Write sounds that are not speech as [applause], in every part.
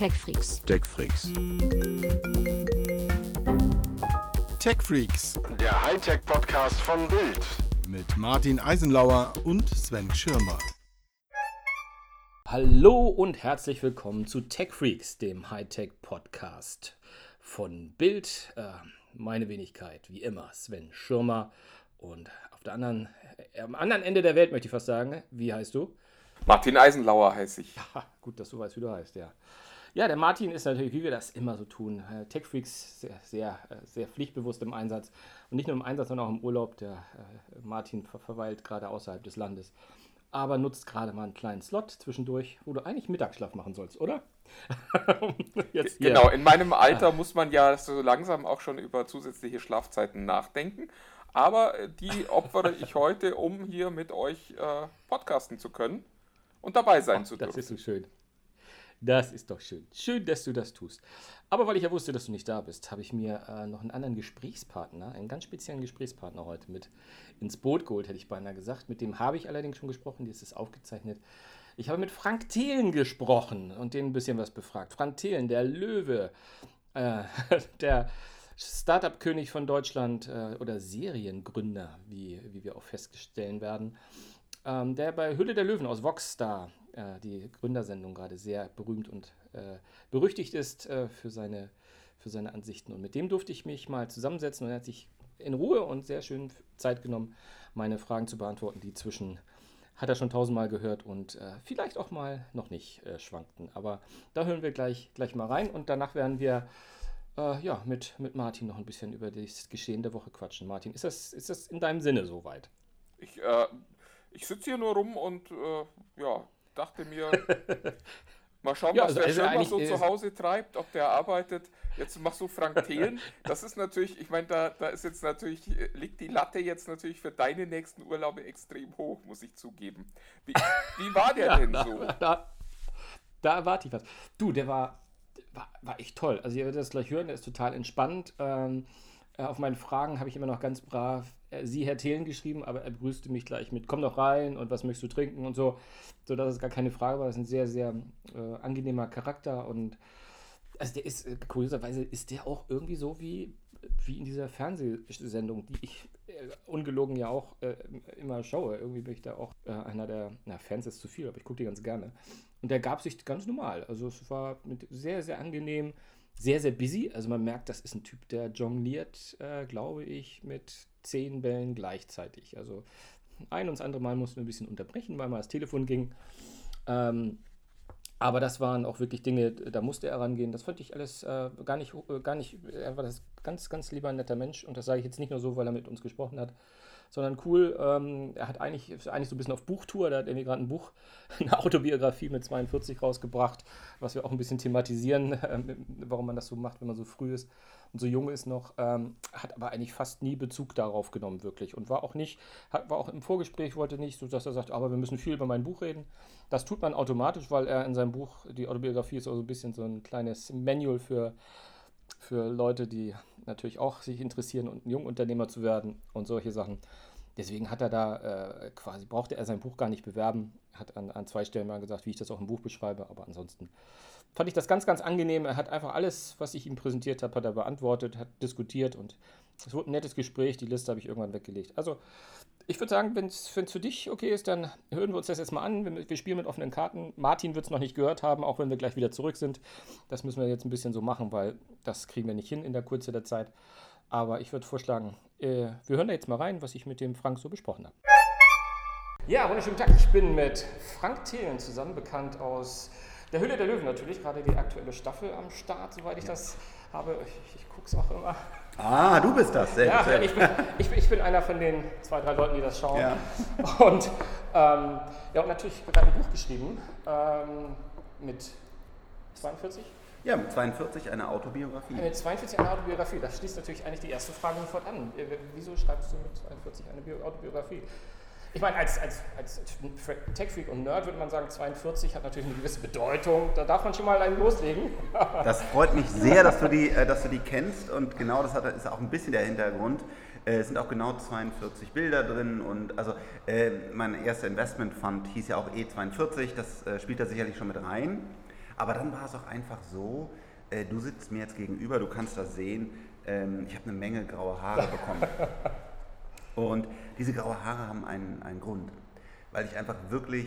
TechFreaks. TechFreaks. TechFreaks Der Hightech-Podcast von Bild. mit Martin Eisenlauer und Sven Schirmer. Hallo und herzlich willkommen zu TechFreaks, dem Hightech-Podcast von Bild. Äh, meine Wenigkeit, wie immer, Sven Schirmer. Und auf der anderen, äh, am anderen Ende der Welt möchte ich fast sagen, wie heißt du? Martin Eisenlauer heiße ich. Ha, [laughs] gut, dass du weißt, wie du heißt, ja. Ja, der Martin ist natürlich, wie wir das immer so tun, äh, TechFreaks sehr, sehr, äh, sehr pflichtbewusst im Einsatz. Und nicht nur im Einsatz, sondern auch im Urlaub. Der äh, Martin ver verweilt gerade außerhalb des Landes. Aber nutzt gerade mal einen kleinen Slot zwischendurch, wo du eigentlich Mittagsschlaf machen sollst, oder? [laughs] Genau, in meinem Alter muss man ja so langsam auch schon über zusätzliche Schlafzeiten nachdenken. Aber äh, die opfere ich heute, um hier mit euch äh, podcasten zu können und dabei sein zu Das dürfen. ist so schön. Das ist doch schön. Schön, dass du das tust. Aber weil ich ja wusste, dass du nicht da bist, habe ich mir äh, noch einen anderen Gesprächspartner, einen ganz speziellen Gesprächspartner heute mit ins Boot geholt, hätte ich beinahe gesagt. Mit dem habe ich allerdings schon gesprochen, die ist es aufgezeichnet. Ich habe mit Frank Thelen gesprochen und den ein bisschen was befragt. Frank Thelen, der Löwe, äh, [laughs] der Startup-König von Deutschland äh, oder Seriengründer, wie, wie wir auch feststellen werden, ähm, der bei Hülle der Löwen aus Voxstar, äh, die Gründersendung gerade sehr berühmt und äh, berüchtigt ist äh, für, seine, für seine Ansichten. Und mit dem durfte ich mich mal zusammensetzen und er hat sich in Ruhe und sehr schön Zeit genommen, meine Fragen zu beantworten, die zwischen hat er schon tausendmal gehört und äh, vielleicht auch mal noch nicht äh, schwankten. Aber da hören wir gleich, gleich mal rein und danach werden wir äh, ja, mit, mit Martin noch ein bisschen über das Geschehen der Woche quatschen. Martin, ist das, ist das in deinem Sinne soweit? Ich, äh, ich sitze hier nur rum und äh, ja, dachte mir, [laughs] mal schauen, Ja, was also- der also Schirmer so zu Hause treibt, ob der arbeitet. Jetzt machst du Frank [laughs] Thelen. Das ist natürlich, ich meine, da, da ist jetzt natürlich, liegt die Latte jetzt natürlich für deine nächsten Urlaube extrem hoch, muss ich zugeben. Wie, wie war der [laughs] denn so? Da, da erwarte ich was. Du, der war, war, war echt toll. Also ihr werdet das gleich hören, der ist total entspannt. Ähm, äh, auf meine Fragen habe ich immer noch ganz brav Sie, Herr Thelen, geschrieben, aber er begrüßte mich gleich mit Komm doch rein und was möchtest du trinken und so, sodass es gar keine Frage war. Das ist ein sehr, sehr äh, angenehmer Charakter und also der ist, äh, kurioserweise ist der auch irgendwie so wie, wie in dieser Fernsehsendung, die ich äh, ungelogen ja auch äh, immer schaue. Irgendwie bin ich da auch äh, einer der, na, Fans ist zu viel, aber ich gucke die ganz gerne. Und der gab sich ganz normal. Also es war mit sehr, sehr angenehm, sehr, sehr busy. Also man merkt, das ist ein Typ, der jongliert, äh, glaube ich, mit zehn Bällen gleichzeitig. Also ein und das andere Mal mussten wir ein bisschen unterbrechen, weil mal das Telefon ging. Ähm, aber das waren auch wirklich Dinge, da musste er rangehen. Das fand ich alles äh, gar nicht, äh, gar nicht, er war das ganz, ganz lieber netter Mensch. Und das sage ich jetzt nicht nur so, weil er mit uns gesprochen hat, sondern cool. Ähm, er hat eigentlich, ist eigentlich so ein bisschen auf Buchtour. Da hat irgendwie gerade ein Buch, [laughs] eine Autobiografie mit 42 rausgebracht, was wir auch ein bisschen thematisieren, [laughs] ähm, warum man das so macht, wenn man so früh ist und so jung ist noch. Ähm, hat aber eigentlich fast nie Bezug darauf genommen, wirklich. Und war auch nicht, hat, war auch im Vorgespräch, wollte nicht, so dass er sagt, aber wir müssen viel über mein Buch reden. Das tut man automatisch, weil er in seinem Buch, die Autobiografie ist auch so ein bisschen so ein kleines Manual für für Leute, die natürlich auch sich interessieren und ein Jungunternehmer zu werden und solche Sachen. Deswegen hat er da äh, quasi, brauchte er sein Buch gar nicht bewerben, hat an, an zwei Stellen mal gesagt, wie ich das auch im Buch beschreibe, aber ansonsten fand ich das ganz, ganz angenehm. Er hat einfach alles, was ich ihm präsentiert habe, hat er beantwortet, hat diskutiert und es wurde ein nettes Gespräch, die Liste habe ich irgendwann weggelegt. Also ich würde sagen, wenn es für dich okay ist, dann hören wir uns das jetzt mal an. Wir, wir spielen mit offenen Karten. Martin wird es noch nicht gehört haben, auch wenn wir gleich wieder zurück sind. Das müssen wir jetzt ein bisschen so machen, weil das kriegen wir nicht hin in der Kürze der Zeit. Aber ich würde vorschlagen, äh, wir hören da jetzt mal rein, was ich mit dem Frank so besprochen habe. Ja, wunderschönen Tag. Ich bin mit Frank Thelen zusammen, bekannt aus der Hülle der Löwen natürlich, gerade die aktuelle Staffel am Start, soweit ich das habe. Ich, ich gucke es auch immer. Ah, du bist das. Sehr Ja, gut, ich bin, ich, ich bin einer von den zwei, drei Leuten, die das schauen. Ja. Und, ähm, ja, und natürlich gerade ein Buch geschrieben ähm, mit 42. Ja, mit 42 eine Autobiografie. Mit 42 eine Autobiografie. Das schließt natürlich eigentlich die erste Frage sofort an. Äh, Wieso schreibst du mit 42 eine Bio Autobiografie? Ich meine, als, als, als Tech-Freak und Nerd würde man sagen, 42 hat natürlich eine gewisse Bedeutung. Da darf man schon mal einen loslegen. [laughs] Das freut mich sehr, dass du die, äh, dass du die kennst und genau das hat, ist auch ein bisschen der Hintergrund. Äh, Es sind auch genau 42 Bilder drin und also äh, mein erster Investment Fund hieß ja auch E42, das spielt da sicherlich schon mit rein. Aber dann war es auch einfach so, du sitzt mir jetzt gegenüber, du kannst das sehen, ähm, ich habe eine Menge graue Haare bekommen. [laughs] Und diese graue Haare haben einen, einen Grund, weil ich einfach wirklich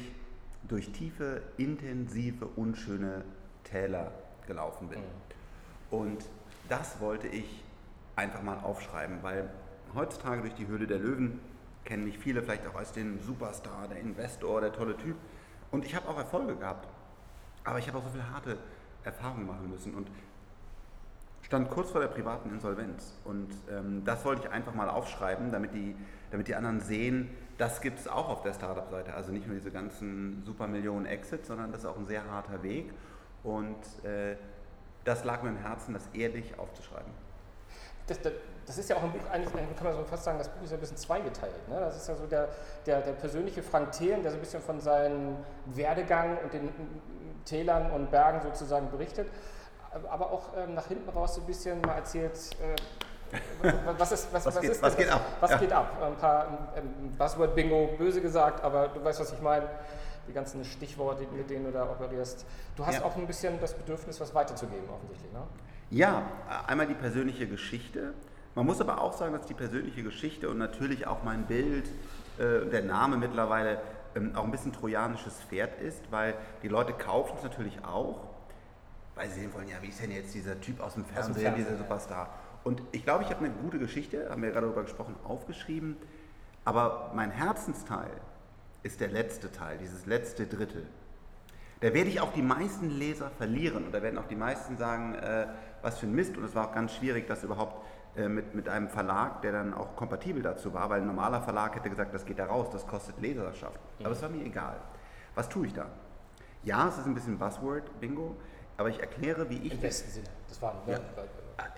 durch tiefe, intensive, unschöne Täler gelaufen bin. Und das wollte ich einfach mal aufschreiben, weil heutzutage durch die Höhle der Löwen kennen mich viele vielleicht auch als den Superstar, der Investor, der tolle Typ. Und ich habe auch Erfolge gehabt. Aber ich habe auch so viele harte Erfahrungen machen müssen und stand kurz vor der privaten Insolvenz. Und ähm, das wollte ich einfach mal aufschreiben, damit die, damit die anderen sehen, das gibt es auch auf der Startup-Seite. Also nicht nur diese ganzen Supermillionen Exits, sondern das ist auch ein sehr harter Weg. Und äh, das lag mir im Herzen, das ehrlich aufzuschreiben. Das, das, das, ist ja auch ein Buch, eigentlich kann man so fast sagen, das Buch ist ja ein bisschen zweigeteilt. Ne? Das ist ja so der, der, der persönliche Frank Thelen, der so ein bisschen von seinem Werdegang und den Tälern und Bergen sozusagen berichtet, aber auch ähm, nach hinten raus so ein bisschen mal erzählt, äh, was, ist, was, was, was, geht, ist was geht ab? Was ja. geht ab? Ein paar ähm, Buzzword-Bingo, böse gesagt, aber du weißt, was ich meine. Die ganzen Stichworte, mit denen du da operierst. Du hast ja. auch ein bisschen das Bedürfnis, was weiterzugeben, offensichtlich. Ne? Ja, einmal die persönliche Geschichte. Man muss aber auch sagen, dass die persönliche Geschichte und natürlich auch mein Bild, äh, der Name mittlerweile ähm, auch ein bisschen trojanisches Pferd ist, weil die Leute kaufen es natürlich auch, weil sie sehen wollen, ja, wie ist denn jetzt dieser Typ aus dem Fernsehen, aus dem Fernsehen dieser Superstar. Und ich glaube, ich habe eine gute Geschichte, haben wir gerade darüber gesprochen, aufgeschrieben, aber mein Herzensteil ist der letzte Teil, dieses letzte Drittel. Da werde ich auch die meisten Leser verlieren und da werden auch die meisten sagen, äh, was für ein Mist. Und es war auch ganz schwierig, das überhaupt äh, mit, mit einem Verlag, der dann auch kompatibel dazu war, weil ein normaler Verlag hätte gesagt, das geht da raus, das kostet Leserschaft. Aber es war mir egal. Was tue ich da? Ja, es ist ein bisschen Buzzword-Bingo, aber ich erkläre, wie ich. Im besten Sinne. Das war ja.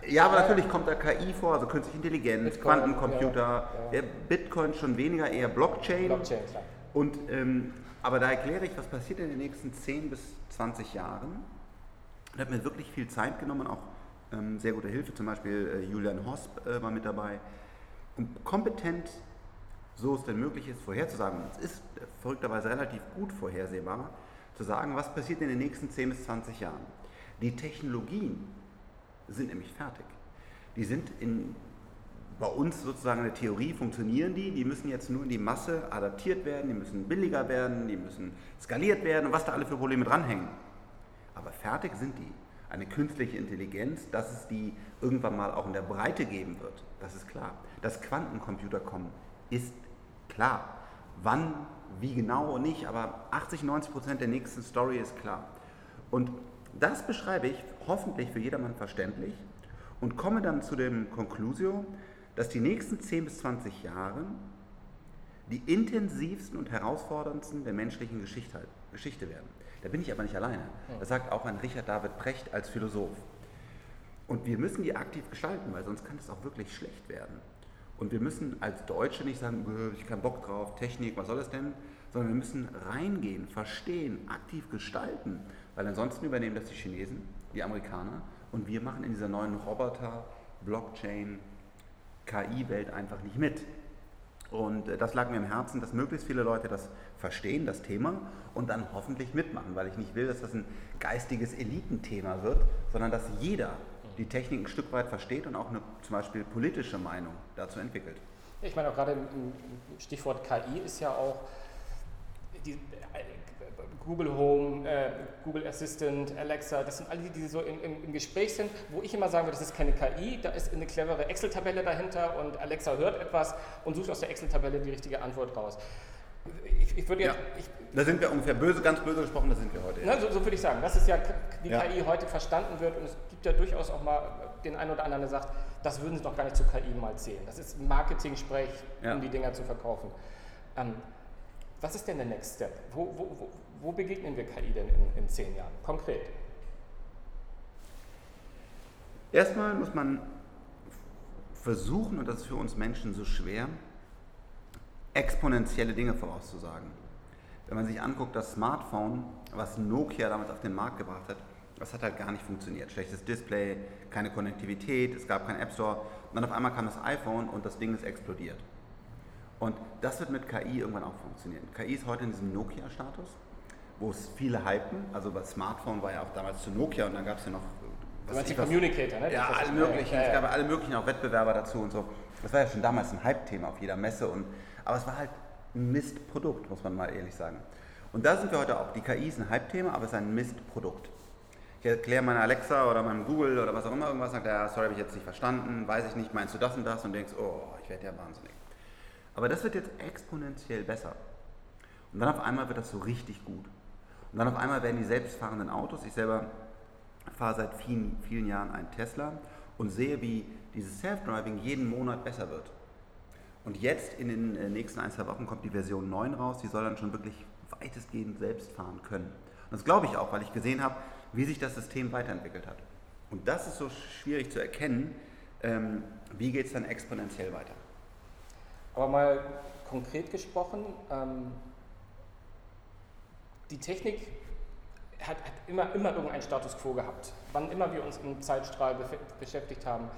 ja, aber natürlich kommt da KI vor, also künstliche Intelligenz, Bitcoin, Quantencomputer, ja, ja. Bitcoin schon weniger, eher Blockchain. Blockchain, klar. Und, ähm, aber da erkläre ich, was passiert in den nächsten 10 bis 20 Jahren. Und habe mir wirklich viel Zeit genommen, auch ähm, sehr gute Hilfe, zum Beispiel äh, Julian Hosp äh, war mit dabei, um kompetent, so es denn möglich ist, vorherzusagen, und es ist verrückterweise relativ gut vorhersehbar, zu sagen, was passiert in den nächsten 10 bis 20 Jahren. Die Technologien sind nämlich fertig. Die sind in, bei uns sozusagen in der Theorie funktionieren die, die müssen jetzt nur in die Masse adaptiert werden, die müssen billiger werden, die müssen skaliert werden und was da alle für Probleme dranhängen. Aber fertig sind die eine künstliche Intelligenz, dass es die irgendwann mal auch in der Breite geben wird. Das ist klar. Dass Quantencomputer kommen, ist klar. Wann, wie genau nicht, aber 80, 90 Prozent der nächsten Story ist klar. Und das beschreibe ich hoffentlich für jedermann verständlich und komme dann zu dem Conclusio, dass die nächsten 10 bis 20 Jahre die intensivsten und herausforderndsten der menschlichen Geschichte werden. Da bin ich aber nicht alleine. Das sagt auch ein Richard David Precht als Philosoph. Und wir müssen die aktiv gestalten, weil sonst kann es auch wirklich schlecht werden. Und wir müssen als Deutsche nicht sagen, ich habe keinen Bock drauf, Technik, was soll das denn? Sondern wir müssen reingehen, verstehen, aktiv gestalten, weil ansonsten übernehmen das die Chinesen, die Amerikaner und wir machen in dieser neuen Roboter, Blockchain, KI-Welt einfach nicht mit. Und äh, das lag mir im Herzen, dass möglichst viele Leute das verstehen, das Thema, und dann hoffentlich mitmachen, weil ich nicht will, dass das ein geistiges Elitenthema wird, sondern dass jeder die Technik ein Stück weit versteht und auch eine zum Beispiel politische Meinung dazu entwickelt. Ich meine auch gerade im Stichwort KI ist ja auch die, Google Home, äh, Google Assistant, Alexa, das sind alle die, die so im, im, im, Gespräch sind, wo ich immer sagen würde, das ist keine KI, da ist eine clevere Excel-Tabelle dahinter und Alexa hört etwas und sucht aus der Excel-Tabelle die richtige Antwort raus. Ich, ich würde jetzt, ja, ich, da sind wir ungefähr böse, ganz böse gesprochen, da sind wir heute. Na, so, so, würde ich sagen. Das ist ja, wie ja. KI heute verstanden wird und es gibt ja durchaus auch mal den einen oder anderen, der sagt, das würden Sie doch gar nicht zu KI mal zählen. Das ist Marketing-Sprech, ja. um die Dinger zu verkaufen. Ähm, was ist denn der Next Step? Wo, wo, wo, wo begegnen wir KI denn in, in zehn Jahren? Konkret. Erstmal muss man versuchen, und das ist für uns Menschen so schwer, exponentielle Dinge vorauszusagen. Wenn man sich anguckt, das Smartphone, was Nokia damals auf den Markt gebracht hat, das hat halt gar nicht funktioniert. Schlechtes Display, keine Konnektivität, es gab keinen App Store. Und dann auf einmal kam das iPhone und das Ding ist explodiert. Und das wird mit KI irgendwann auch funktionieren. KI ist heute in diesem Nokia-Status wo es viele hypen. Also das Smartphone war ja auch damals zu Nokia und dann gab es ja noch Du meinst die was- Communicator, ne? ja, alle möglichen. Ja, ja. Es gab alle möglichen auch Wettbewerber dazu und so. Das war ja schon damals ein Hype-Thema auf jeder Messe. Und, aber es war halt ein Mistprodukt, muss man mal ehrlich sagen. Und da sind wir heute auch. Die KI ist ein Hype-Thema, aber es ist ein Mistprodukt. Ich erkläre meiner Alexa oder meinem Google oder was auch immer irgendwas, sagt ja, sorry, habe ich jetzt nicht verstanden, weiß ich nicht, meinst du das und das? Und denkst, oh, ich werde ja wahnsinnig. Aber das wird jetzt exponentiell besser. Und dann auf einmal wird das so richtig gut. Und dann auf einmal werden die selbstfahrenden Autos, ich selber fahre seit vielen, vielen Jahren einen Tesla und sehe, wie dieses Self-Driving jeden Monat besser wird. Und jetzt in den äh, nächsten ein, zwei Wochen kommt die Version 9 raus, die soll dann schon wirklich weitestgehend selbst fahren können. Und das glaube ich auch, weil ich gesehen habe, wie sich das System weiterentwickelt hat. Und das ist so schwierig zu erkennen, ähm, wie geht es dann exponentiell weiter. Aber mal konkret gesprochen, ähm, die Technik hat, hat immer, immer irgendeinen Status quo gehabt. Wann immer wir uns im Zeitstrahl beschäftigt haben.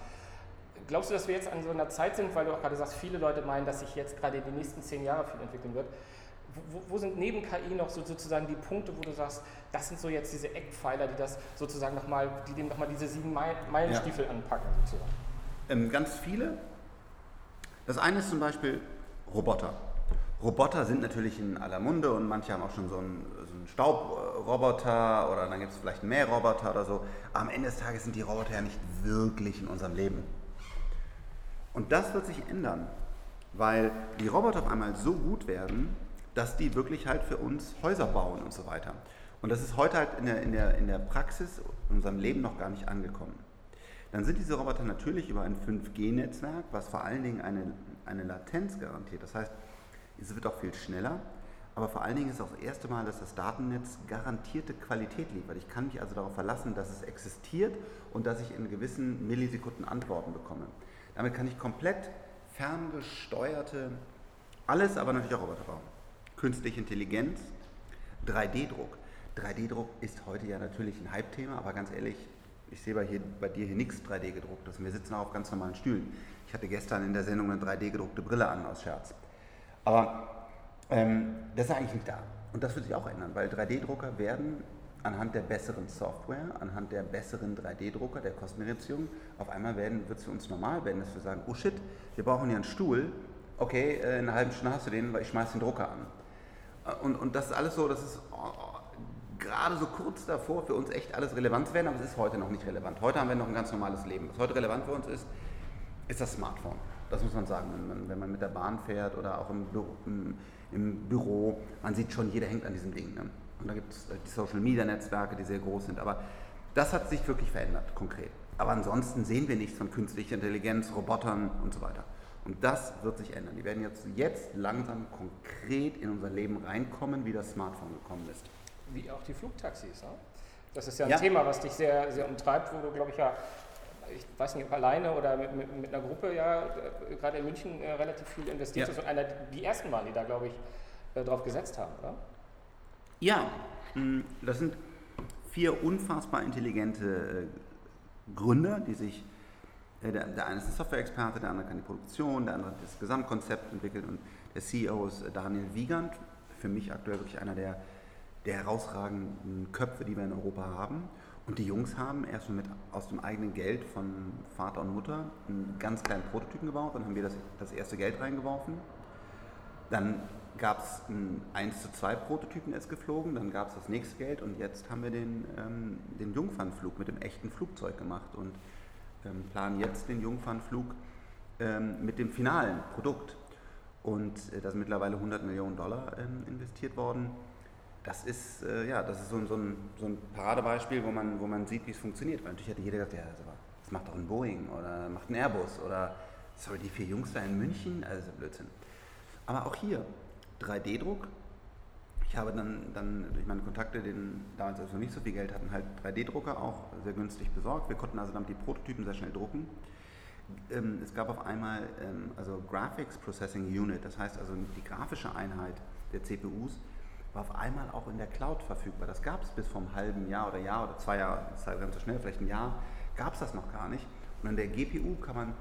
Glaubst du, dass wir jetzt an so einer Zeit sind, weil du auch gerade sagst, viele Leute meinen, dass sich jetzt gerade in den nächsten zehn Jahren viel entwickeln wird? Wo, wo sind neben KI noch so sozusagen die Punkte, wo du sagst, das sind so jetzt diese Eckpfeiler, die das sozusagen nochmal, die dem nochmal diese sieben Meil- Meilenstiefel anpacken sozusagen? Ähm, ganz viele. Das eine ist zum Beispiel Roboter. Roboter sind natürlich in aller Munde und manche haben auch schon so einen, so einen Staubroboter oder dann gibt es vielleicht einen Mähroboter oder so. Aber am Ende des Tages sind die Roboter ja nicht wirklich in unserem Leben. Und das wird sich ändern, weil die Roboter auf einmal so gut werden, dass die wirklich halt für uns Häuser bauen und so weiter. Und das ist heute halt in der, in der, in der Praxis, in unserem Leben noch gar nicht angekommen. Dann sind diese Roboter natürlich über ein 5G-Netzwerk, was vor allen Dingen eine, eine Latenz garantiert. Das heißt, es wird auch viel schneller, aber vor allen Dingen ist auch das erste Mal, dass das Datennetz garantierte Qualität liefert. Ich kann mich also darauf verlassen, dass es existiert und dass ich in gewissen Millisekunden Antworten bekomme. Damit kann ich komplett ferngesteuerte, alles aber natürlich auch Roboter bauen. Künstliche Intelligenz, 3D-Druck. 3D-Druck ist heute ja natürlich ein Hype-Thema, aber ganz ehrlich, ich sehe bei, hier, bei dir hier nichts 3D gedrucktes. Wir sitzen auch auf ganz normalen Stühlen. Ich hatte gestern in der Sendung eine 3D gedruckte Brille an, aus Scherz. Aber ähm, das ist eigentlich nicht da. Und das wird sich auch ändern, weil 3D-Drucker werden anhand der besseren Software, anhand der besseren 3D-Drucker, der Kostenreduzierung, auf einmal wird es für uns normal werden, dass wir sagen, oh shit, wir brauchen hier einen Stuhl, okay, äh, in einer halben Stunde hast du den, weil ich schmeiß den Drucker an. Äh, Und, und das ist alles so, das ist oh, oh, gerade so kurz davor für uns echt alles relevant zu werden, aber es ist heute noch nicht relevant. Heute haben wir noch ein ganz normales Leben. Was heute relevant für uns ist, ist das Smartphone. Das muss man sagen, wenn man, wenn man mit der Bahn fährt oder auch im, Bü im, im Büro. Man sieht schon, jeder hängt an diesem Ding. Ne? Und da gibt es die Social-Media-Netzwerke, die sehr groß sind. Aber das hat sich wirklich verändert, konkret. Aber ansonsten sehen wir nichts von künstlicher Intelligenz, Robotern und so weiter. Und das wird sich ändern. Die werden jetzt, jetzt langsam konkret in unser Leben reinkommen, wie das Smartphone gekommen ist. Wie auch die Flugtaxis. Ne? Das ist ja ein Ja. Thema, was dich sehr, sehr umtreibt, wo du, glaube ich, ja, ich weiß nicht, ob alleine oder mit, mit, mit einer Gruppe ja äh, gerade in München äh, relativ viel investiert Ja. ist und einer die ersten waren, die da, glaube ich, äh, drauf gesetzt haben, oder? Ja, mh, das sind vier unfassbar intelligente äh, Gründer, die sich, äh, der, der eine ist ein Software-Experte, der andere kann die Produktion, der andere hat das Gesamtkonzept entwickelt und der CEO ist äh, Daniel Wiegand, für mich aktuell wirklich einer der, der herausragenden Köpfe, die wir in Europa haben. Und die Jungs haben erstmal mit aus dem eigenen Geld von Vater und Mutter einen ganz kleinen Prototypen gebaut, dann haben wir das, das erste Geld reingeworfen. Dann gab es einen 1 zu 2 Prototypen, der ist geflogen, dann gab es das nächste Geld und jetzt haben wir den, ähm, den Jungfernflug mit dem echten Flugzeug gemacht und ähm, planen jetzt den Jungfernflug ähm, mit dem finalen Produkt. Und äh, da sind mittlerweile 100 Millionen Dollar ähm, investiert worden. Das ist, äh, ja, das ist so, ein- so, ein, so ein Paradebeispiel, wo man, wo man sieht, wie es funktioniert. Weil natürlich hätte jeder gesagt, ja, das macht doch ein Boeing oder macht ein Airbus oder sorry, die vier Jungs da in München, also Blödsinn. Aber auch hier, 3D-Druck. Ich habe dann, dann durch meine Kontakte, den damals als wir noch nicht so viel Geld hatten, halt 3D-Drucker auch sehr günstig besorgt. Wir konnten also damit die Prototypen sehr schnell drucken. Ähm, es gab auf einmal ähm, also Graphics Processing Unit, das heißt also die grafische Einheit der CPUs war auf einmal auch in der Cloud verfügbar. Das gab es bis vor einem halben Jahr oder Jahr oder zwei Jahre, das ist halt ganz so schnell, vielleicht ein Jahr, gab es das noch gar nicht. Und an der GPU kann man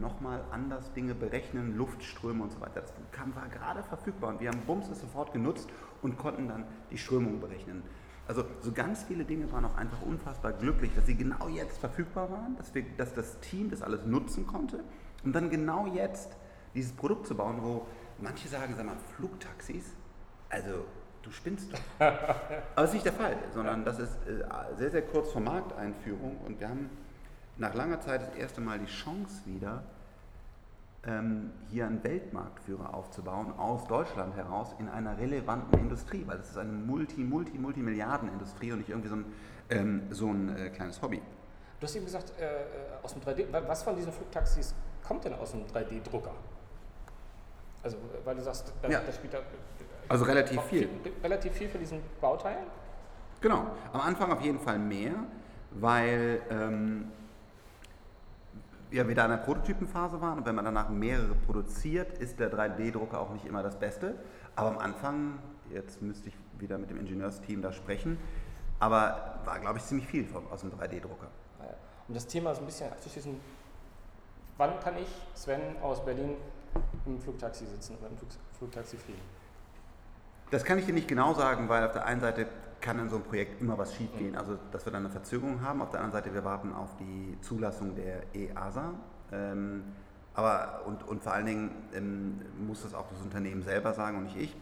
nochmal anders Dinge berechnen, Luftströme und so weiter. Das kam, war gerade verfügbar und wir haben Bums es sofort genutzt und konnten dann die Strömung berechnen. Also so ganz viele Dinge waren auch einfach unfassbar glücklich, dass sie genau jetzt verfügbar waren, dass, wir, dass das Team das alles nutzen konnte, um dann genau jetzt dieses Produkt zu bauen, wo manche sagen, sag mal, Flugtaxis, also du spinnst doch. [laughs] Aber das ist nicht der Fall, sondern das ist äh, sehr, sehr kurz vor Markteinführung und wir haben nach langer Zeit das erste Mal die Chance wieder, ähm, hier einen Weltmarktführer aufzubauen aus Deutschland heraus in einer relevanten Industrie, weil das ist eine Multi, Multi, Multimilliarden-Industrie und nicht irgendwie so ein, ähm, so ein äh, kleines Hobby. Du hast eben gesagt, äh, äh aus dem 3D, was von diesen Flugtaxis kommt denn aus dem 3D-Drucker? Also, weil du sagst, da, Ja. da spielt da, Also relativ viel. Relativ viel für diesen Bauteil? Genau, am Anfang auf jeden Fall mehr, weil ähm, ja, wir da in der Prototypenphase waren und wenn man danach mehrere produziert, ist der 3D-Drucker auch nicht immer das Beste. Aber am Anfang, jetzt müsste ich wieder mit dem Ingenieursteam da sprechen, aber war, glaube ich, ziemlich viel vom, aus dem 3D-Drucker. Ja. Um das Thema so ein bisschen abzuschließen, wann kann ich, Sven aus Berlin, im Flugtaxi sitzen oder im Flug, Flugtaxi fliegen? Das kann ich dir nicht genau sagen, weil auf der einen Seite kann in so einem Projekt immer was schiefgehen. Also, dass wir dann eine Verzögerung haben. Auf der anderen Seite, wir warten auf die Zulassung der EASA. Ähm, aber, und, und vor allen Dingen ähm, muss das auch das Unternehmen selber sagen und nicht ich.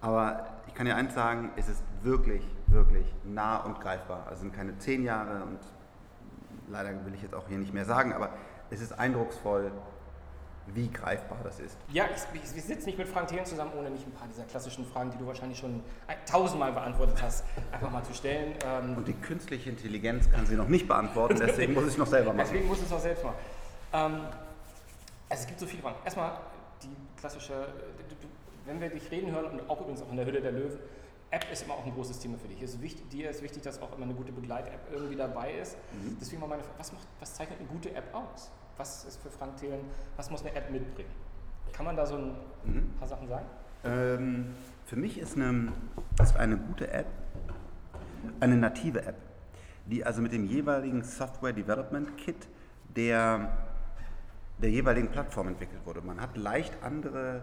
Aber ich kann dir eins sagen, es ist wirklich, wirklich nah und greifbar. Also es sind keine zehn Jahre und leider will ich jetzt auch hier nicht mehr sagen, aber es ist eindrucksvoll, wie greifbar das ist. Ja, ich, ich, wir sitzen nicht mit Frank Thelen zusammen, ohne nicht ein paar dieser klassischen Fragen, die du wahrscheinlich schon ein- tausendmal beantwortet hast, einfach mal zu stellen. Ähm, Und die künstliche Intelligenz kann sie noch nicht beantworten, [laughs] deswegen muss ich es noch selber machen. Deswegen muss es auch selbst machen. Ähm, also es gibt so viele Fragen. Erstmal die klassische, du- wenn wir dich reden hören und auch übrigens auch in der Hülle der Löwen, App ist immer auch ein großes Thema für dich. Es ist wichtig, dir ist wichtig, dass auch immer eine gute Begleit-App irgendwie dabei ist. Deswegen mal meine Frage, was, macht, was zeichnet eine gute App aus? Was ist für Frank Thelen, was muss eine App mitbringen? Kann man da so ein Mhm. paar Sachen sagen? Ähm, für mich ist eine, ist eine gute App eine native App, die also mit dem jeweiligen Software Development Kit der, der jeweiligen Plattform entwickelt wurde. Man hat leicht andere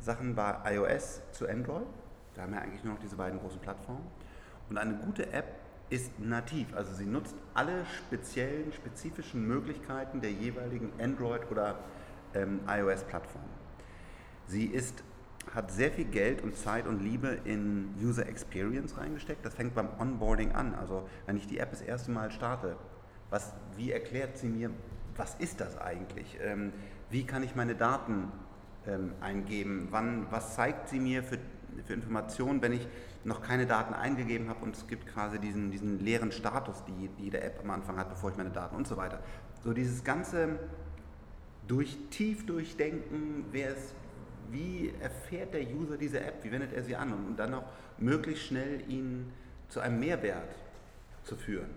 Sachen bei iOS zu Android. Wir haben ja eigentlich nur noch diese beiden großen Plattformen. Und eine gute App ist nativ, also sie nutzt alle speziellen, spezifischen Möglichkeiten der jeweiligen Android- oder ähm, iOS-Plattform. Sie ist, hat sehr viel Geld und Zeit und Liebe in User Experience reingesteckt. Das fängt beim Onboarding an. Also wenn ich die App das erste Mal starte, was, wie erklärt sie mir, was ist das eigentlich? Ähm, wie kann ich meine Daten ähm, eingeben? Wann, was zeigt sie mir für, für Informationen, wenn ich noch keine Daten eingegeben habe und es gibt quasi diesen, diesen leeren Status, die, die jede App am Anfang hat, bevor ich meine Daten und so weiter. So dieses ganze durch tief durchdenken, wer es, wie erfährt der User diese App, wie wendet er sie an und dann auch möglichst schnell ihn zu einem Mehrwert zu führen.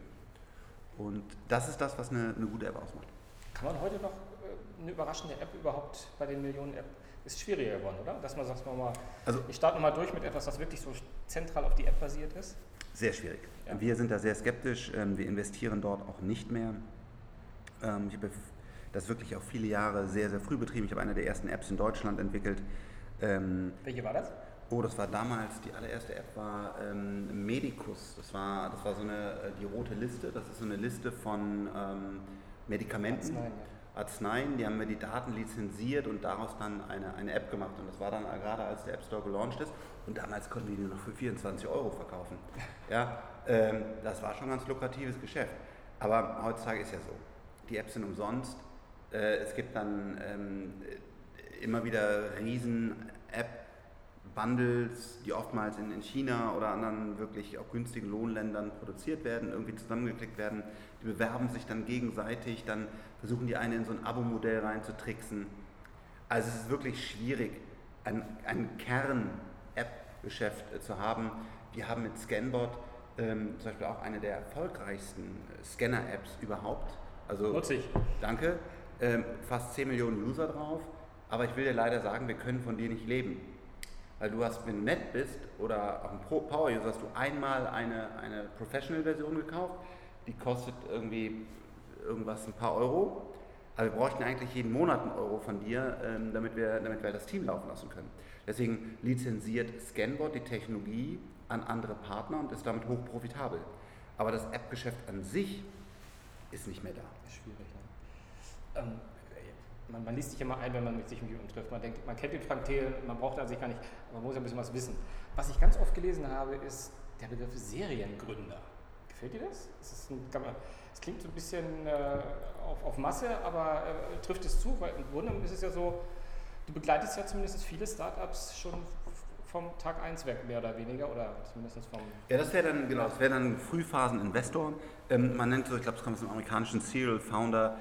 Und das ist das, was eine, eine gute App ausmacht. Kann man heute noch äh, eine überraschende App überhaupt bei den Millionen App? Ist schwieriger geworden, oder? Dass man sagt, mal, Also- ich starte nochmal durch mit etwas, was wirklich so zentral auf die App basiert ist. Sehr schwierig. Ja. Wir sind da sehr skeptisch. ähm, Wir investieren dort auch nicht mehr. Ähm, Ich habe das wirklich auch viele Jahre sehr, sehr früh betrieben. Ich habe eine der ersten Apps in Deutschland entwickelt. Ähm, Welche war das? Oh, das war damals, die allererste App war ähm, Medicus. Das war, das war so eine, äh, die rote Liste. Das ist so eine Liste von ähm, Medikamenten, Arzneien, Arzneien. Die haben wir die Daten lizenziert und daraus dann eine, eine App gemacht. Und das war dann gerade, als der App Store gelauncht ist. Und damals konnten die noch für 24 Euro verkaufen. Ja, ähm, das war schon ein ganz lukratives Geschäft. Aber heutzutage ist ja so, die Apps sind umsonst. Äh, es gibt dann ähm, immer wieder riesen App-Bundles, die oftmals in, in China oder anderen wirklich auch günstigen Lohnländern produziert werden, irgendwie zusammengeklickt werden. Die bewerben sich dann gegenseitig, dann versuchen die eine in so ein Abo-Modell reinzutricksen. Also es ist wirklich schwierig, ein, ein Kern-App-Geschäft äh, zu haben. Wir haben mit Scanbot ähm, zum Beispiel auch eine der erfolgreichsten äh, Scanner-Apps überhaupt. Also Nutze ich. Danke. Ähm, fast 10 Millionen User drauf. Aber ich will dir leider sagen, wir können von dir nicht leben. Weil du hast, wenn du nett bist oder auch ein Pro Power User, hast du einmal eine, eine Professional-Version gekauft. Die kostet irgendwie irgendwas ein paar Euro. Aber wir bräuchten eigentlich jeden Monat einen Euro von dir, ähm, damit, wir, damit wir das Team laufen lassen können. Deswegen lizenziert Scanbot die Technologie an andere Partner und ist damit hoch profitabel. Aber das App-Geschäft an sich ist nicht mehr da. Schwierig, ne? Ähm, man, man, liest sich immer ein, wenn man mit sich mit jemandem trifft. Man denkt, man kennt den Frank Thelen, man braucht da sich gar nicht, man muss ja ein bisschen was wissen. Was ich ganz oft gelesen habe, ist der Begriff Seriengründer. Gefällt dir das? Es, klingt so ein bisschen äh, auf, auf, Masse, aber äh, trifft es zu? Weil im Grunde ist es ja so, du begleitest ja zumindest viele Startups schon vom Tag 1 weg, mehr oder weniger, oder zumindest vom... Ja, das wäre dann, genau, das wäre dann Frühphasen-Investor. Ähm, man nennt so, ich glaube, es kommt aus dem amerikanischen Serial Founder,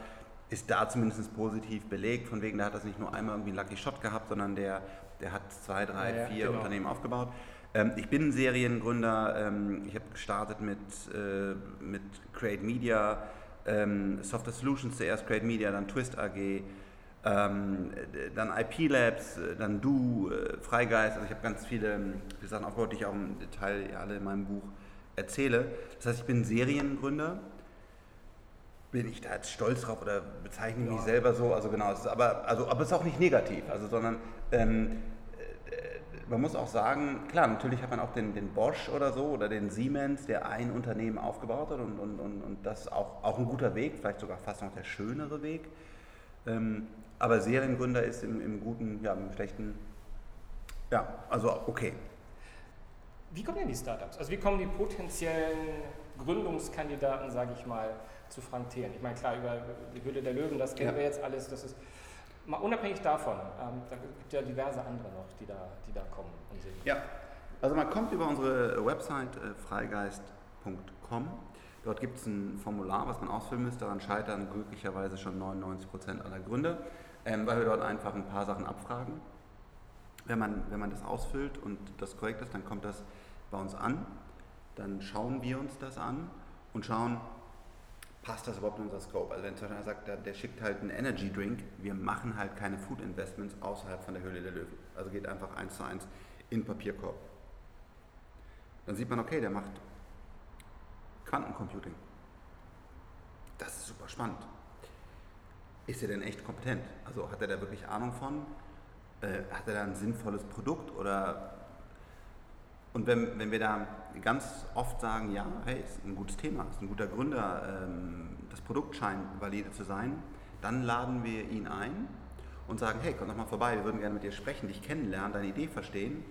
ist da zumindest positiv belegt, von wegen, der hat das nicht nur einmal irgendwie einen Lucky Shot gehabt, sondern der, der hat zwei, drei, ja, vier genau. Unternehmen aufgebaut. Ähm, ich bin Seriengründer, ähm, ich habe gestartet mit, äh, mit Create Media, ähm, Software Solutions zuerst, Create Media, dann Twist AG, ähm, dann IP Labs, dann Du, äh, Freigeist, also ich habe ganz viele, viele Sachen aufgebaut, die ich auch im Detail alle in meinem Buch erzähle. Das heißt, ich bin Seriengründer. Bin ich da jetzt stolz drauf oder bezeichne ja. mich selber so? Also genau, es ist aber, also, aber es ist auch nicht negativ, also, sondern ähm, äh, man muss auch sagen, klar, natürlich hat man auch den, den Bosch oder so oder den Siemens, der ein Unternehmen aufgebaut hat und, und, und, und das ist auch, auch ein guter Weg, vielleicht sogar fast noch der schönere Weg. Ähm, aber Seriengründer ist im, im guten, ja, im schlechten, ja, also okay. Wie kommen denn die Startups? Also wie kommen die potenziellen Gründungskandidaten, sage ich mal, zu Frank Thelen? Ich meine, klar, über die Hülle der Löwen, das kennen ja. wir jetzt alles, das ist mal unabhängig davon, ähm, da gibt es ja diverse andere noch, die da, die da kommen und sind. Ja, also man kommt über unsere Website äh, freigeist.com Dort gibt es ein Formular, was man ausfüllen müsste. Daran scheitern glücklicherweise schon 99 Prozent aller Gründe, ähm, weil wir dort einfach ein paar Sachen abfragen. Wenn man, wenn man das ausfüllt und das korrekt ist, dann kommt das bei uns an. Dann schauen wir uns das an und schauen, passt das überhaupt in unser Scope? Also wenn zum Beispiel sagt, der, der, schickt halt einen Energy Drink, wir machen halt keine Food Investments außerhalb von der Höhle der Löwen. Also geht einfach eins zu eins in Papierkorb. Dann sieht man, okay, der macht Quantencomputing. Das ist super spannend. Ist er denn echt kompetent? Also hat er da wirklich Ahnung von? Äh, hat er da ein sinnvolles Produkt? Oder und wenn, wenn wir da ganz oft sagen, ja, hey, ist ein gutes Thema, ist ein guter Gründer, ähm, das Produkt scheint valide zu sein, dann laden wir ihn ein und sagen, hey, komm doch mal vorbei, wir würden gerne mit dir sprechen, dich kennenlernen, deine Idee verstehen.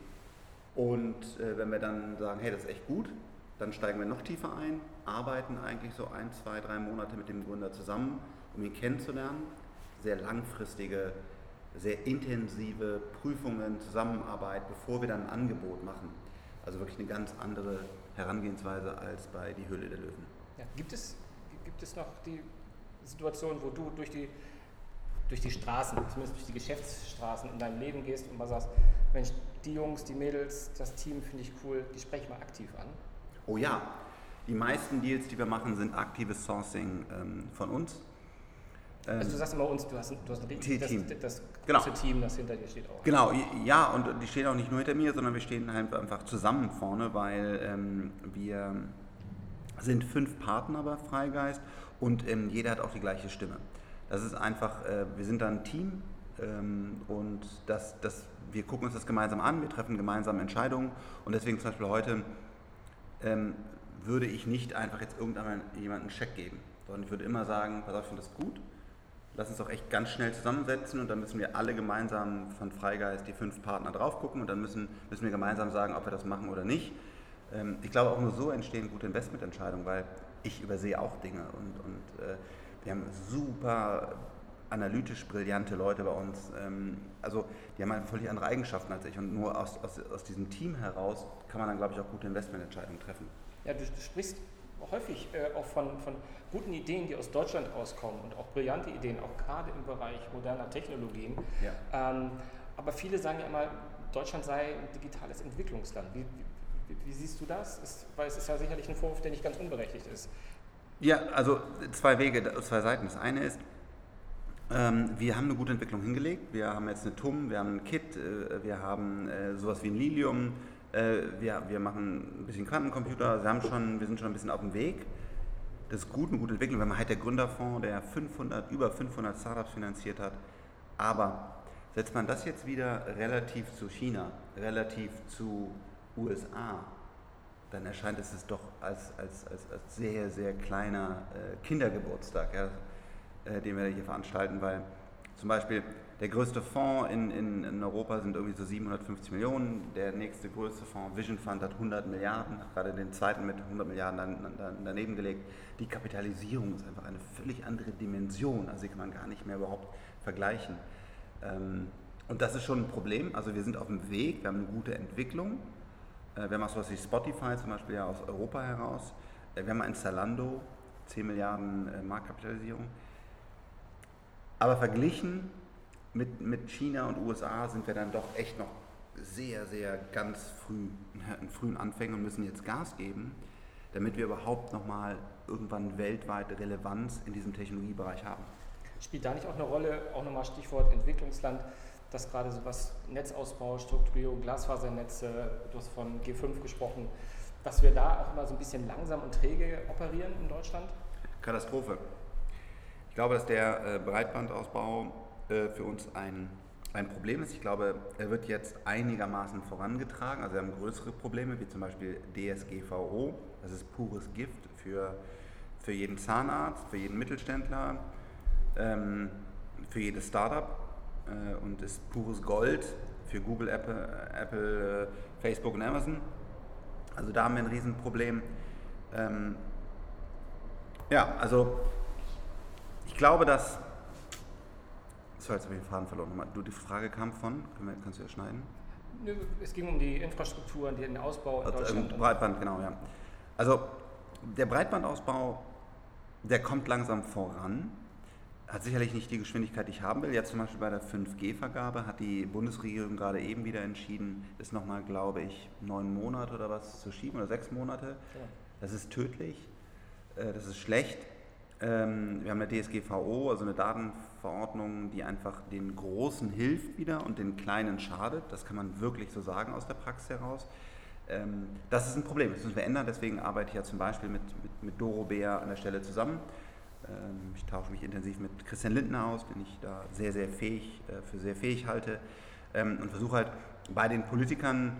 Und äh, wenn wir dann sagen, hey, das ist echt gut, dann steigen wir noch tiefer ein, arbeiten eigentlich so ein, zwei, drei Monate mit dem Gründer zusammen, um ihn kennenzulernen. Sehr langfristige, sehr intensive Prüfungen, Zusammenarbeit, bevor wir dann ein Angebot machen. Also wirklich eine ganz andere Herangehensweise als bei Die Höhle der Löwen. Ja, gibt, es, gibt es noch die Situation, wo du durch die, durch die Straßen, zumindest durch die Geschäftsstraßen in deinem Leben gehst und mal sagst, Mensch, die Jungs, die Mädels, das Team finde ich cool, die spreche ich mal aktiv an? Oh ja, die meisten Deals, die wir machen, sind aktives Sourcing ähm, von uns. Also du ähm, sagst immer uns, du hast, du hast ein richtig, Team. das, das genau. große Team, das hinter dir steht auch. Genau, ja, und die stehen auch nicht nur hinter mir, sondern wir stehen halt einfach zusammen vorne, weil ähm, wir sind fünf Partner bei Freigeist und ähm, jeder hat auch die gleiche Stimme. Das ist einfach, äh, wir sind da ein Team ähm, und das, das, wir gucken uns das gemeinsam an, wir treffen gemeinsam Entscheidungen und deswegen zum Beispiel heute ähm, würde ich nicht einfach jetzt irgendjemandem einen Scheck geben, sondern ich würde immer sagen, pass auf, ich finde das gut, lass uns doch echt ganz schnell zusammensetzen und dann müssen wir alle gemeinsam von Freigeist die fünf Partner drauf gucken und dann müssen, müssen wir gemeinsam sagen, ob wir das machen oder nicht. Ähm, ich glaube, auch nur so entstehen gute Investmententscheidungen, weil ich übersehe auch Dinge und, und äh, wir haben super analytisch brillante Leute bei uns. Ähm, also die haben einfach völlig andere Eigenschaften als ich und nur aus, aus, aus diesem Team heraus kann man dann, glaube ich, auch gute Investmententscheidungen treffen. Ja, du, du sprichst häufig äh, auch von, von guten Ideen, die aus Deutschland rauskommen und auch brillante Ideen, auch gerade im Bereich moderner Technologien. Ja. Ähm, aber viele sagen ja immer, Deutschland sei ein digitales Entwicklungsland. Wie, wie, wie siehst du das? Ist, weil es ist ja sicherlich ein Vorwurf, der nicht ganz unberechtigt ist. Ja, also zwei Wege, zwei Seiten. Das eine ist, ähm, wir haben eine gute Entwicklung hingelegt. Wir haben jetzt eine TUM, wir haben ein KIT, äh, wir haben äh, sowas wie ein Lilium, äh, wir, wir machen ein bisschen Quantencomputer, wir, haben schon, wir sind schon ein bisschen auf dem Weg. das ist gut, eine gute Entwicklung, wenn man halt der Gründerfonds, der 500, über 500 Startups finanziert hat. Aber setzt man das jetzt wieder relativ zu China, relativ zu USA, dann erscheint es doch als, als, als, als sehr, sehr kleiner äh, Kindergeburtstag, ja, äh, den wir hier veranstalten, weil zum Beispiel der größte Fonds in, in, in, Europa sind irgendwie so 750 Millionen. Der nächste größte Fonds, Vision Fund, hat 100 Milliarden, hat gerade den zweiten mit 100 Milliarden daneben gelegt. Die Kapitalisierung ist einfach eine völlig andere Dimension, also die kann man gar nicht mehr überhaupt vergleichen. Ähm, und das ist schon ein Problem. Also wir sind auf dem Weg, wir haben eine gute Entwicklung. Äh, wir haben auch sowas wie Spotify zum Beispiel ja aus Europa heraus. Äh, wir haben ein Zalando, 10 Milliarden äh, Marktkapitalisierung. Aber verglichen mit, mit China und USA sind wir dann doch echt noch sehr, sehr ganz früh, in frühen Anfängen und müssen jetzt Gas geben, damit wir überhaupt nochmal irgendwann weltweit Relevanz in diesem Technologiebereich haben. Spielt da nicht auch eine Rolle, auch nochmal Stichwort Entwicklungsland, dass gerade so was Netzausbau, Strukturierung, Glasfasernetze, du hast von G5 gesprochen, dass wir da auch immer so ein bisschen langsam und träge operieren in Deutschland? Katastrophe. Ich glaube, dass der äh, Breitbandausbau äh, für uns ein, ein Problem ist. Ich glaube, er wird jetzt einigermaßen vorangetragen. Also wir haben größere Probleme, wie zum Beispiel DSGVO. Das ist pures Gift für, für jeden Zahnarzt, für jeden Mittelständler, ähm, für jedes Startup äh, und ist pures Gold für Google, Apple, Apple, äh, Facebook und Amazon. Also da haben wir ein Riesenproblem. Ähm, ja, also ich glaube, dass so, jetzt habe ich den Faden verloren. Du, die Frage kam von, kannst du ja schneiden? Es ging um die Infrastruktur, den Ausbau in also, Deutschland. Breitband, genau, ja. Also der Breitbandausbau, der kommt langsam voran. Hat sicherlich nicht die Geschwindigkeit, die ich haben will. Jetzt zum Beispiel bei der 5G-Vergabe hat die Bundesregierung gerade eben wieder entschieden, das nochmal, glaube ich, neun Monate oder was zu schieben oder sechs Monate. Das ist tödlich, äh, das ist schlecht. Ähm, wir haben eine DSGVO, also eine Datenverordnung, die einfach den Großen hilft wieder und den Kleinen schadet. Das kann man wirklich so sagen aus der Praxis heraus. Ähm, das ist ein Problem, das müssen wir ändern. Deswegen arbeite ich ja zum Beispiel mit, mit, mit Doro Beer an der Stelle zusammen. Ähm, ich tausche mich intensiv mit Christian Lindner aus, den ich da sehr, sehr fähig, äh, für sehr fähig halte. und versuche halt bei den Politikern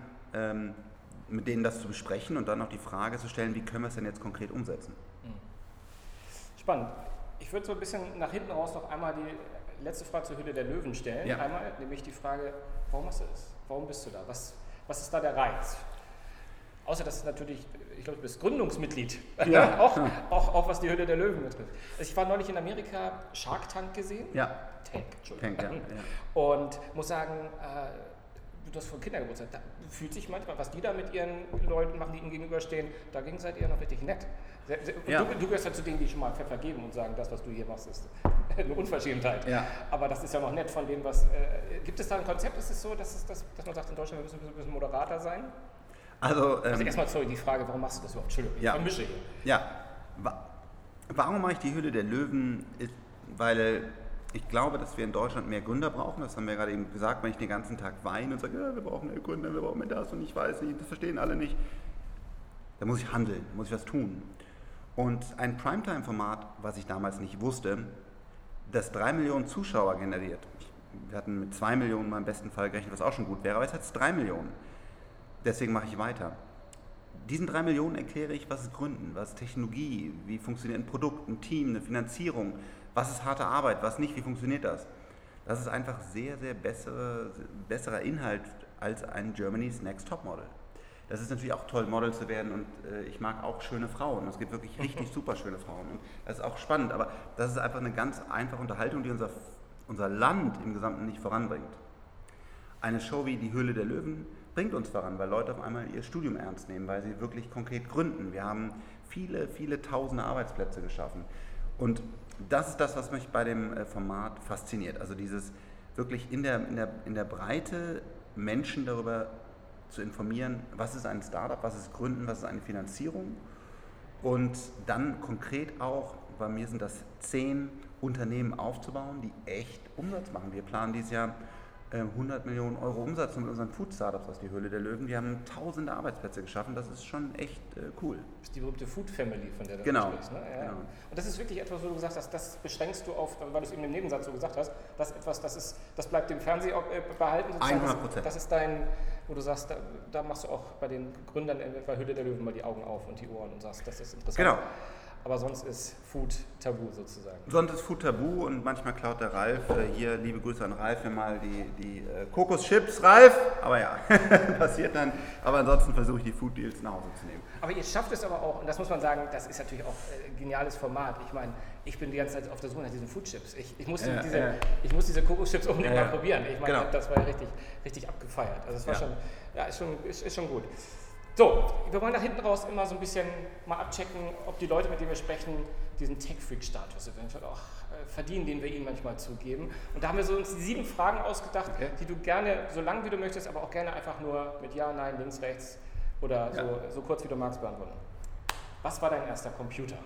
mit denen das zu besprechen und dann auch die Frage zu stellen, wie können wir es denn jetzt konkret umsetzen. Spannend. Ich würde so ein bisschen nach hinten raus noch einmal die letzte Frage zur Hülle der Löwen stellen. Ja. Einmal nämlich die Frage, warum machst du das? Warum bist du da? Was, was ist da der Reiz? Außer dass natürlich, ich glaube, du bist Gründungsmitglied. Ja. [laughs] auch, auch, auch was die Hülle der Löwen betrifft. Also ich war neulich in Amerika, Shark Tank gesehen. Ja. Tank, Entschuldigung. Tank, ja. Und muss sagen, äh, du hast von Kindergeburtstag, da fühlt sich manchmal, was die da mit ihren Leuten machen, die ihnen gegenüberstehen, dagegen seid ihr noch richtig nett. Ja. Du, du, gehörst ja zu denen, die schon mal Pfeffer geben und sagen, das, was du hier machst, ist [laughs] eine Unverschämtheit. Ja. Aber das ist ja noch nett von dem, was. Äh, gibt es da ein Konzept? Ist es so, dass, es, dass, dass man sagt, in Deutschland müssen wir ein bisschen moderater sein? Also, ähm, also erstmal, sorry, die Frage, warum machst du das überhaupt? Entschuldigung, ich ja. vermische hier. Ja. Warum mache ich die Hülle der Löwen? Weil ich glaube, dass wir in Deutschland mehr Gründer brauchen. Das haben wir gerade eben gesagt, wenn ich den ganzen Tag weine und sage, ja, wir brauchen mehr Gründer, wir brauchen mehr das und ich weiß nicht, das verstehen alle nicht. Da muss ich handeln, muss ich was tun. Und ein Primetime-Format, was ich damals nicht wusste, das drei Millionen Zuschauer generiert. Wir hatten mit zwei Millionen mal im besten Fall gerechnet, was auch schon gut wäre, aber jetzt hat es drei Millionen. Deswegen mache ich weiter. Diesen drei Millionen erkläre ich, was ist Gründen, was ist Technologie, wie funktioniert ein Produkt, ein Team, eine Finanzierung, was ist harte Arbeit, was nicht, wie funktioniert das. Das ist einfach sehr, sehr bessere, besserer Inhalt als ein Germany's Next Top Model. Das ist natürlich auch toll, Model zu werden und äh, ich mag auch schöne Frauen. Es gibt wirklich richtig [laughs] super schöne Frauen und das ist auch spannend, aber das ist einfach eine ganz einfache Unterhaltung, die unser, unser Land im Gesamten nicht voranbringt. Eine Show wie Die Höhle der Löwen bringt uns voran, weil Leute auf einmal ihr Studium ernst nehmen, weil sie wirklich konkret gründen. Wir haben viele, viele tausende Arbeitsplätze geschaffen. Und das ist das, was mich bei dem äh, Format fasziniert. Also dieses wirklich in der, in der, in der Breite Menschen darüber zu informieren, was ist ein Startup, was ist Gründen, was ist eine Finanzierung und dann konkret auch, bei mir sind das zehn Unternehmen aufzubauen, die echt Umsatz machen. Wir planen dieses Jahr 100 Millionen Euro Umsatz mit unseren Food-Startups aus die Höhle der Löwen. Wir haben tausende Arbeitsplätze geschaffen. Das ist schon echt äh, cool. Das ist die berühmte Food Family, von der du Genau, sprichst. Ne? Ja. genau. Und das ist wirklich etwas, wo du gesagt hast, das beschränkst du auf, weil du es eben im Nebensatz so gesagt hast, das etwas, das, ist, das bleibt dem Fernsehen auch, äh, behalten. sozusagen. 100%. Das, das ist dein, wo du sagst, da, da machst du auch bei den Gründern in bei Höhle der Löwen mal die Augen auf und die Ohren und sagst, das ist interessant. Genau. Aber sonst ist Food tabu sozusagen. Sonst ist Food tabu und manchmal klaut der Ralf, äh, hier liebe Grüße an Ralf, mir mal die, die äh, Kokoschips, Ralf. Aber ja, [laughs] passiert dann. Aber ansonsten versuche ich die Food Deals nach Hause zu nehmen. Aber ihr schafft es aber auch, und das muss man sagen, das ist natürlich auch äh, ein geniales Format. Ich meine, ich bin die ganze Zeit auf der Suche nach diesen Foodchips. Ich, ich, muss, Ja, diese, ja. ich muss diese Kokoschips unbedingt Ja, mal ja. probieren. Ich meine, Genau. das war ja richtig, richtig abgefeiert. Also es war Ja. schon, ja, ist schon, ist, ist schon gut. So, wir wollen nach hinten raus immer so ein bisschen mal abchecken, ob die Leute, mit denen wir sprechen, diesen Tech-Freak-Status eventuell auch äh, verdienen, den wir ihnen manchmal zugeben. Und da haben wir so uns sieben Fragen ausgedacht, Okay. die du gerne, so lang wie du möchtest, aber auch gerne einfach nur mit Ja, Nein, links, rechts oder Ja. so, so kurz wie du magst beantworten. Was war dein erster Computer?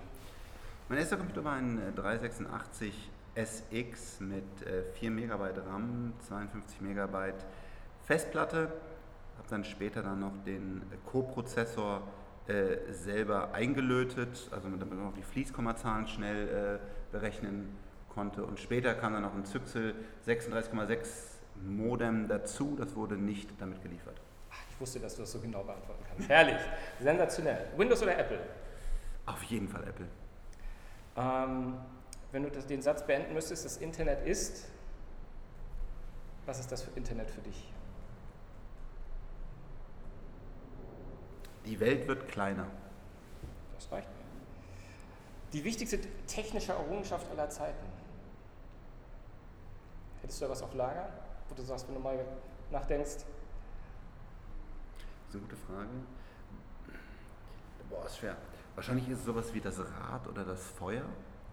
Mein erster Computer war ein äh, 386 SX mit äh, 4 Megabyte RAM, 52 Megabyte Festplatte. Habe dann später dann noch den Co-Prozessor äh, selber eingelötet, also damit man auch die Fließkommazahlen schnell äh, berechnen konnte. Und später kam dann noch ein Zyxel 36,6 Modem dazu. Das wurde nicht damit geliefert. Ich wusste, dass du das so genau beantworten kannst. Herrlich, sensationell. Windows oder Apple? Auf jeden Fall Apple. Ähm, wenn du das, den Satz beenden müsstest, das Internet ist, was ist das für Internet für dich? Die Welt wird kleiner. Das reicht mir. Die wichtigste technische Errungenschaft aller Zeiten. Hättest du da was auf Lager, wo du sagst, wenn du mal nachdenkst, Das ist eine gute Frage. Boah, ist schwer. Wahrscheinlich ist es sowas wie das Rad oder das Feuer,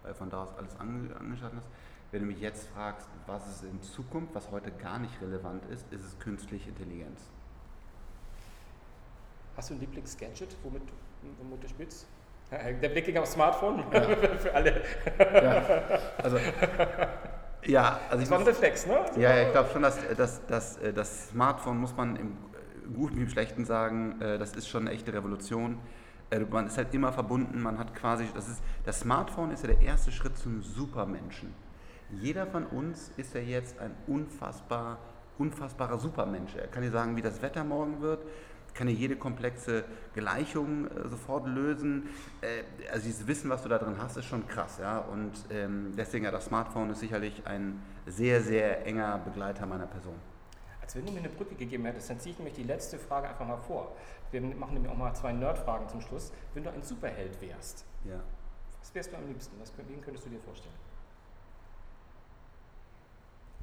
weil von da aus alles ange angeschaut hast. Wenn du mich jetzt fragst, was ist in Zukunft, was heute gar nicht relevant ist, ist es künstliche Intelligenz. Hast du ein Lieblingsgadget, womit, du- womit du spielst? Der Blick ging aufs Smartphone [laughs] für alle. Also, ja, also ich war ein Reflex, ne? ja, ja, ich glaube schon, dass, dass, dass äh, das Smartphone, muss man im Guten wie im Schlechten sagen, äh, das ist schon eine echte Revolution. Äh, Man ist halt immer verbunden, man hat quasi, das, ist, das Smartphone ist ja der erste Schritt zum Supermenschen. Jeder von uns ist ja jetzt ein unfassbar, unfassbarer Supermensch. Er kann dir sagen, wie das Wetter morgen wird, kann dir jede komplexe Gleichung äh, sofort lösen. Äh, also dieses Wissen, was du da drin hast, ist schon krass. Ja? Und ähm, deswegen ja, das Smartphone ist sicherlich ein sehr, sehr enger Begleiter meiner Person. Als wenn du mir eine Brücke gegeben hättest, dann ziehe ich nämlich die letzte Frage einfach mal vor. Wir machen nämlich auch mal zwei Nerd-Fragen zum Schluss. Wenn du ein Superheld wärst, Ja. was wärst du am liebsten? Was, wen könntest du dir vorstellen?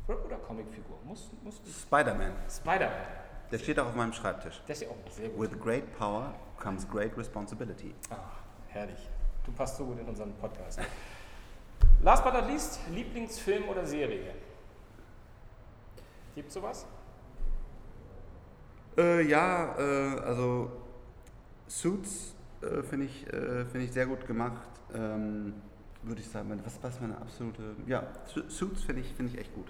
Oder, oder Comicfigur? Muss, muss. Spider-Man, Spider-Man. Der steht auch auf meinem Schreibtisch. Das ist ja auch sehr gut. With great power comes great responsibility. Ah, herrlich. Du passt so gut in unseren Podcast. Last but not least, Lieblingsfilm oder Serie? Gibt sowas? Äh, ja, äh, also Suits äh, finde ich, äh, find ich sehr gut gemacht. Ähm, Würde ich sagen, was was meine absolute. Ja, Su- Suits finde ich, find ich echt gut.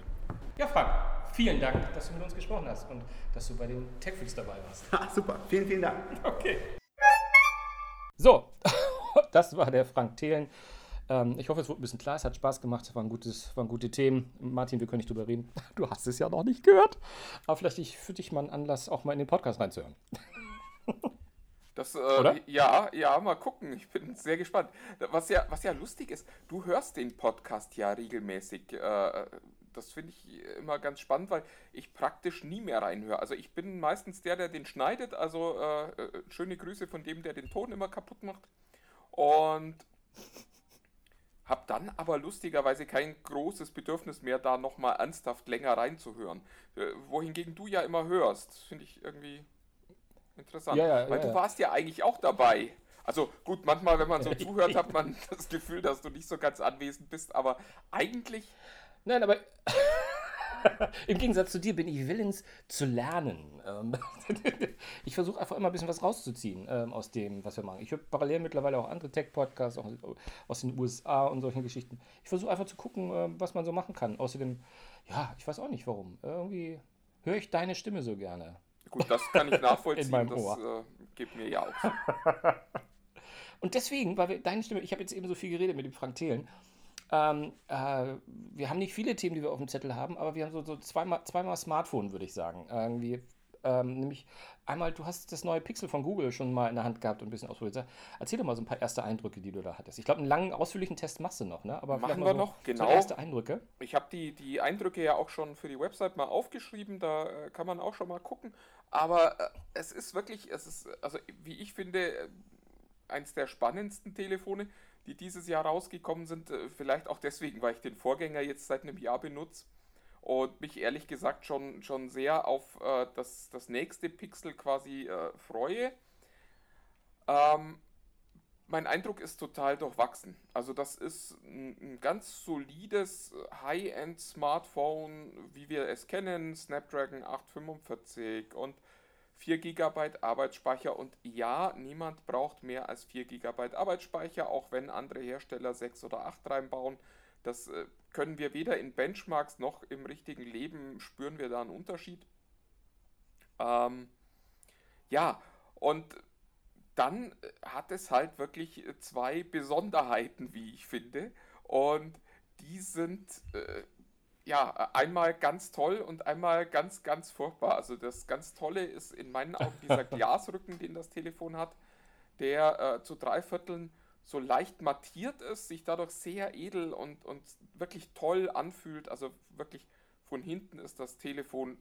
Ja, Frank, vielen Dank, dass du mit uns gesprochen hast und dass du bei den TechFreaks dabei warst. Ha, [laughs] super, vielen, vielen Dank. Okay. So, [laughs] das war der Frank Thelen. Ähm, ich hoffe, es wurde ein bisschen klar. Es hat Spaß gemacht. Es waren, gutes, waren gute Themen. Martin, wir können nicht drüber reden. [laughs] Du hast es ja noch nicht gehört. Aber vielleicht ich- für dich mal ein Anlass, auch mal in den Podcast reinzuhören. Das, äh? Ja, ja, mal gucken. Ich bin sehr gespannt. Was ja, was ja lustig ist, du hörst den Podcast ja regelmäßig. Äh, das finde ich immer ganz spannend, weil ich praktisch nie mehr reinhöre. Also ich bin meistens der, der den schneidet. Also äh, äh, schöne Grüße von dem, der den Ton immer kaputt macht. Und habe dann aber lustigerweise kein großes Bedürfnis mehr, da nochmal ernsthaft länger reinzuhören. Äh, wohingegen du ja immer hörst. Finde ich irgendwie interessant. Ja, ja, Weil ja, du warst ja eigentlich auch dabei. Also gut, manchmal, wenn man so zuhört, hat man [laughs] das Gefühl, dass du nicht so ganz anwesend bist, aber eigentlich, Nein, aber [laughs] im Gegensatz zu dir bin ich willens zu lernen. Ähm, [laughs] ich versuche einfach immer ein bisschen was rauszuziehen ähm, aus dem, was wir machen. Ich höre parallel mittlerweile auch andere Tech-Podcasts auch aus den USA und solchen Geschichten. Ich versuche einfach zu gucken, ähm, was man so machen kann. Außerdem, ja, ich weiß auch nicht warum. Irgendwie höre ich deine Stimme so gerne. Gut, das kann ich [laughs] nachvollziehen. In meinem das Ohr. äh, gibt mir ja auch. Und deswegen, weil wir, deine Stimme, ich habe jetzt eben so viel geredet mit dem Frank Thelen. Ähm, äh, wir haben nicht viele Themen, die wir auf dem Zettel haben, aber wir haben so, so zweimal, zweimal Smartphone, würde ich sagen. Irgendwie, ähm, nämlich einmal, du hast das neue Pixel von Google schon mal in der Hand gehabt und ein bisschen ausprobiert. Erzähl doch mal so ein paar erste Eindrücke, die du da hattest. Ich glaube, einen langen, ausführlichen Test machst du noch, ne? Aber Machen wir so, noch, genau. So erste Eindrücke. Ich habe die, die Eindrücke ja auch schon für die Website mal aufgeschrieben, da äh, kann man auch schon mal gucken. Aber äh, es ist wirklich, es ist, also wie ich finde, äh, eins der spannendsten Telefone, die dieses Jahr rausgekommen sind. Äh, vielleicht auch deswegen, weil ich den Vorgänger jetzt seit einem Jahr benutze und mich ehrlich gesagt schon, schon sehr auf äh, das, das nächste Pixel quasi äh, freue. Ähm, mein Eindruck ist total durchwachsen. Also das ist ein, ein ganz solides High-End-Smartphone, wie wir es kennen, Snapdragon 845 und 4 GB Arbeitsspeicher. Und ja, niemand braucht mehr als 4 GB Arbeitsspeicher, auch wenn andere Hersteller 6 oder 8 reinbauen. Das äh, können wir weder in Benchmarks noch im richtigen Leben spüren wir da einen Unterschied. Ähm, ja, und dann hat es halt wirklich zwei Besonderheiten, wie ich finde. Und die sind äh, ja einmal ganz toll und einmal ganz, ganz furchtbar. Also das ganz Tolle ist in meinen Augen dieser [laughs] Glasrücken, den das Telefon hat, der äh, zu drei Vierteln so leicht mattiert ist, sich dadurch sehr edel und, und wirklich toll anfühlt. Also wirklich von hinten ist das Telefon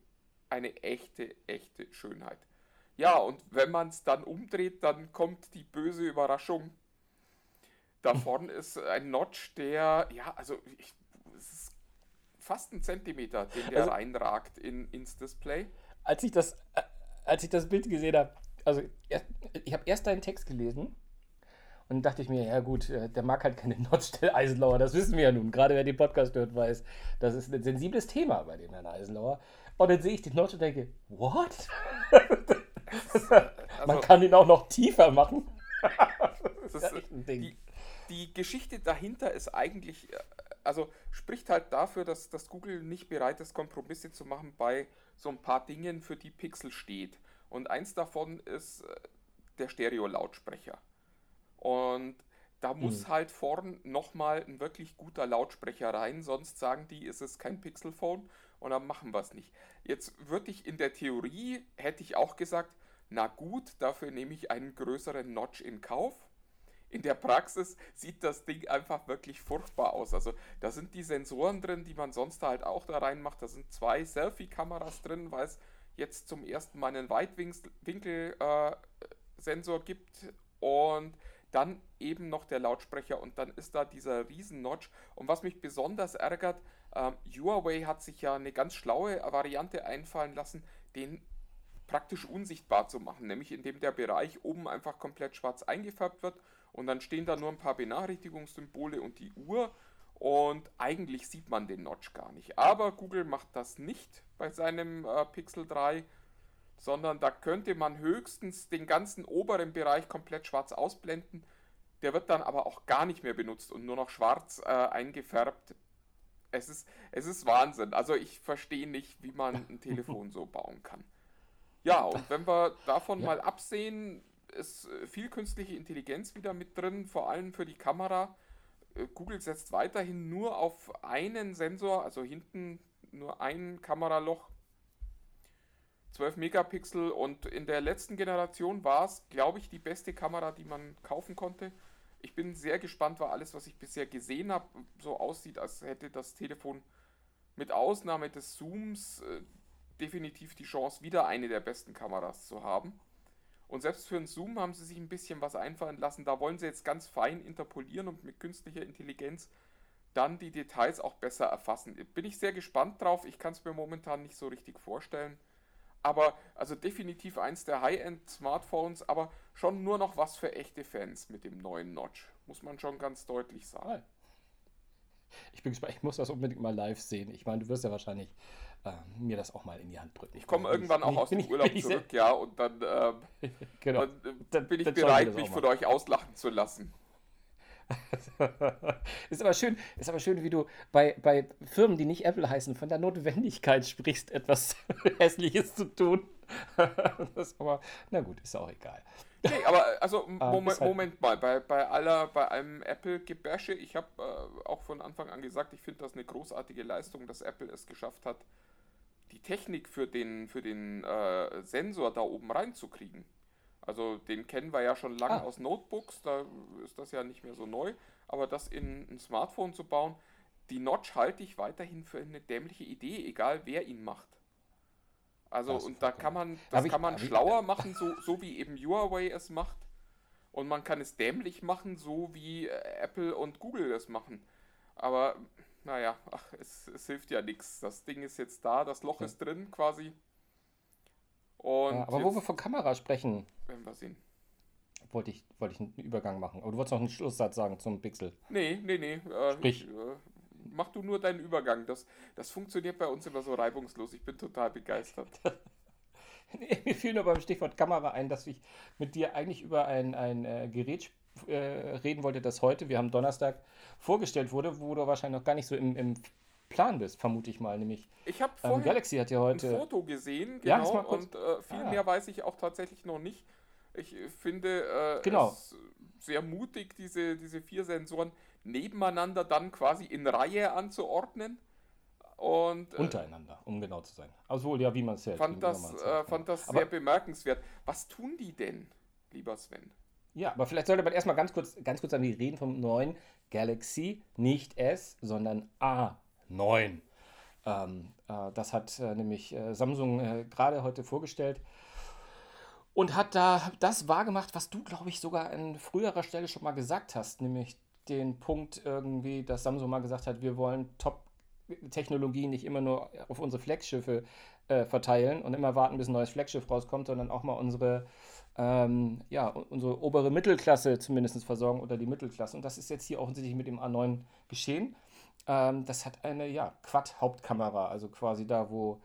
eine echte, echte Schönheit. Ja, und wenn man es dann umdreht, dann kommt die böse Überraschung. Da [laughs] vorne ist ein Notch, der, ja, also ich, es ist fast ein Zentimeter, den der Also- reinragt in, ins Display. Als ich das, äh, als ich das Bild gesehen habe, also ich habe erst deinen Text gelesen und dachte ich mir, ja gut, äh, der mag halt keine [laughs] Notstell Eisenlauer, das wissen wir ja nun. Gerade wer den Podcast hört, weiß, das ist ein sensibles Thema bei dem Herrn Eisenlauer. Und dann sehe ich den Notch und denke, what? [laughs] Man Also- kann ihn auch noch tiefer machen. Das [laughs] ist ist, ja echt ein Ding. Die, die Geschichte dahinter ist eigentlich, äh, also spricht halt dafür, dass, dass Google nicht bereit ist, Kompromisse zu machen bei so ein paar Dingen, für die Pixel steht. Und eins davon ist äh, der Stereo-Lautsprecher. Und da muss halt vorn nochmal ein wirklich guter Lautsprecher rein, sonst sagen die, ist es kein Pixelphone und dann machen wir es nicht. Jetzt würde ich in der Theorie, hätte ich auch gesagt, na gut, dafür nehme ich einen größeren Notch in Kauf. In der Praxis sieht das Ding einfach wirklich furchtbar aus. Also da sind die Sensoren drin, die man sonst halt auch da reinmacht. Da sind zwei Selfie-Kameras drin, weil es jetzt zum ersten Mal einen Weitwinkel-Sensor gibt und dann eben noch der Lautsprecher und dann ist da dieser riesen Notch. Und was mich besonders ärgert, ähm, Huawei hat sich ja eine ganz schlaue Variante einfallen lassen, den praktisch unsichtbar zu machen, nämlich indem der Bereich oben einfach komplett schwarz eingefärbt wird und dann stehen da nur ein paar Benachrichtigungssymbole und die Uhr und eigentlich sieht man den Notch gar nicht. Aber Google macht das nicht bei seinem äh, Pixel 3, sondern da könnte man höchstens den ganzen oberen Bereich komplett schwarz ausblenden. Der wird dann aber auch gar nicht mehr benutzt und nur noch schwarz äh, eingefärbt. Es ist, es ist Wahnsinn. Also ich verstehe nicht, wie man ein Telefon so bauen kann. Ja, und wenn wir davon Ja. mal absehen, ist äh, viel künstliche Intelligenz wieder mit drin, vor allem für die Kamera. Äh, Google setzt weiterhin nur auf einen Sensor, also hinten nur ein Kameraloch, 12 Megapixel und in der letzten Generation war es, glaube ich, die beste Kamera, die man kaufen konnte. Ich bin sehr gespannt, weil alles, was ich bisher gesehen habe, so aussieht, als hätte das Telefon mit Ausnahme des Zooms äh, definitiv die Chance, wieder eine der besten Kameras zu haben. Und selbst für einen Zoom haben sie sich ein bisschen was einfallen lassen. Da wollen sie jetzt ganz fein interpolieren und mit künstlicher Intelligenz dann die Details auch besser erfassen. Bin ich sehr gespannt drauf. Ich kann es mir momentan nicht so richtig vorstellen. Aber also definitiv eins der High-End-Smartphones, aber schon nur noch was für echte Fans mit dem neuen Notch. Muss man schon ganz deutlich sagen. Ich bin gespannt, ich muss das unbedingt mal live sehen. Ich meine, du wirst ja wahrscheinlich äh, mir das auch mal in die Hand drücken. Ich komme irgendwann auch aus dem Urlaub ich sehr- zurück, ja, und dann, ähm, [laughs] Genau. dann, äh, Dann- bin ich dann bereit, mich von euch auslachen zu lassen. [laughs] ist aber schön, ist aber schön, wie du bei, bei Firmen, die nicht Apple heißen, von der Notwendigkeit sprichst, etwas [laughs] Hässliches zu tun. aber, na gut, ist auch egal. Nee, aber also Ah, Moment, halt- Moment mal, bei, bei aller, bei allem Apple-Gebäsche, ich habe äh, auch von Anfang an gesagt, ich finde das eine großartige Leistung, dass Apple es geschafft hat, die Technik für den, für den äh, Sensor da oben reinzukriegen. Also den kennen wir ja schon lange Ah. aus Notebooks, da ist das ja nicht mehr so neu, aber das in ein Smartphone zu bauen, die Notch halte ich weiterhin für eine dämliche Idee, egal wer ihn macht. Also Das und da kann man, das kann man hab ich- schlauer machen, so, so wie eben Huawei es macht. Und man kann es dämlich machen, so wie äh, Apple und Google es machen. Aber naja, ach, es, es hilft ja nichts. Das Ding ist jetzt da, das Loch ist drin quasi. Und Ja, aber wo wir jetzt von Kamera sprechen, werden wir sehen. wollte ich, wollte ich einen Übergang machen. Aber du wolltest noch einen Schlusssatz sagen zum Pixel. Nee, nee, nee. Äh, Sprich. Ich, äh, mach du nur deinen Übergang. Das, das funktioniert bei uns immer so reibungslos. Ich bin total begeistert. [laughs] Nee, Mir fiel nur beim Stichwort Kamera ein, dass ich mit dir eigentlich über ein, ein äh, Gerät äh, reden wollte, das heute, wir haben Donnerstag, vorgestellt wurde, wo du wahrscheinlich noch gar nicht so im, im Plan bist, vermute ich mal. Nämlich Ich habe ähm, vorhin Galaxy hat ja ein heute. Foto gesehen, Ja, genau, kurz- und äh, viel Ah. mehr weiß ich auch tatsächlich noch nicht. Ich äh, finde äh, Genau. es sehr mutig, diese, diese vier Sensoren nebeneinander dann quasi in Reihe anzuordnen. Und äh, Untereinander, um genau zu sein. Also ja, wie man es hält. fand wie das, äh, fand genau. das sehr bemerkenswert. Was tun die denn, lieber Sven? Ja, aber vielleicht sollte man erstmal ganz kurz, ganz kurz an die reden vom neuen Galaxy, nicht S, sondern A9. Ähm, äh, das hat äh, nämlich äh, Samsung äh, gerade heute vorgestellt und hat da das wahrgemacht, was du, glaube ich, sogar an früherer Stelle schon mal gesagt hast, nämlich den Punkt irgendwie, dass Samsung mal gesagt hat, wir wollen Top-Technologie nicht immer nur auf unsere Flaggschiffe äh, verteilen und immer warten, bis ein neues Flaggschiff rauskommt, sondern auch mal unsere ähm, ja, unsere obere Mittelklasse zumindest versorgen oder die Mittelklasse. Und das ist jetzt hier offensichtlich mit dem A9 geschehen. Ähm, das hat eine ja, Quad-Hauptkamera, also quasi da, wo,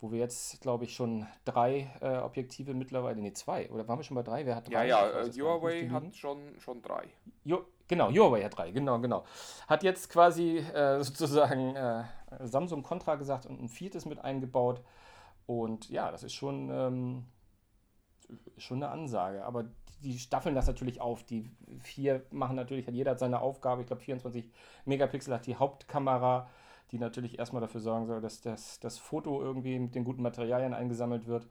wo wir jetzt, glaube ich, schon drei äh, Objektive mittlerweile, nee, zwei, oder waren wir schon bei drei? Wer hat Ja, drei? ja, Ich weiß äh. Huawei Müsste lügen. hat schon, schon drei. Jo, genau, Huawei hat drei, genau, genau. Hat jetzt quasi äh, [laughs] sozusagen äh, Samsung Contra gesagt und ein viertes mit eingebaut. Und ja, das ist schon, ähm, schon eine Ansage. Aber die staffeln das natürlich auf. Die vier machen natürlich, jeder hat seine Aufgabe. Ich glaube, 24 Megapixel hat die Hauptkamera, die natürlich erstmal dafür sorgen soll, dass das, das Foto irgendwie mit den guten Materialien eingesammelt wird.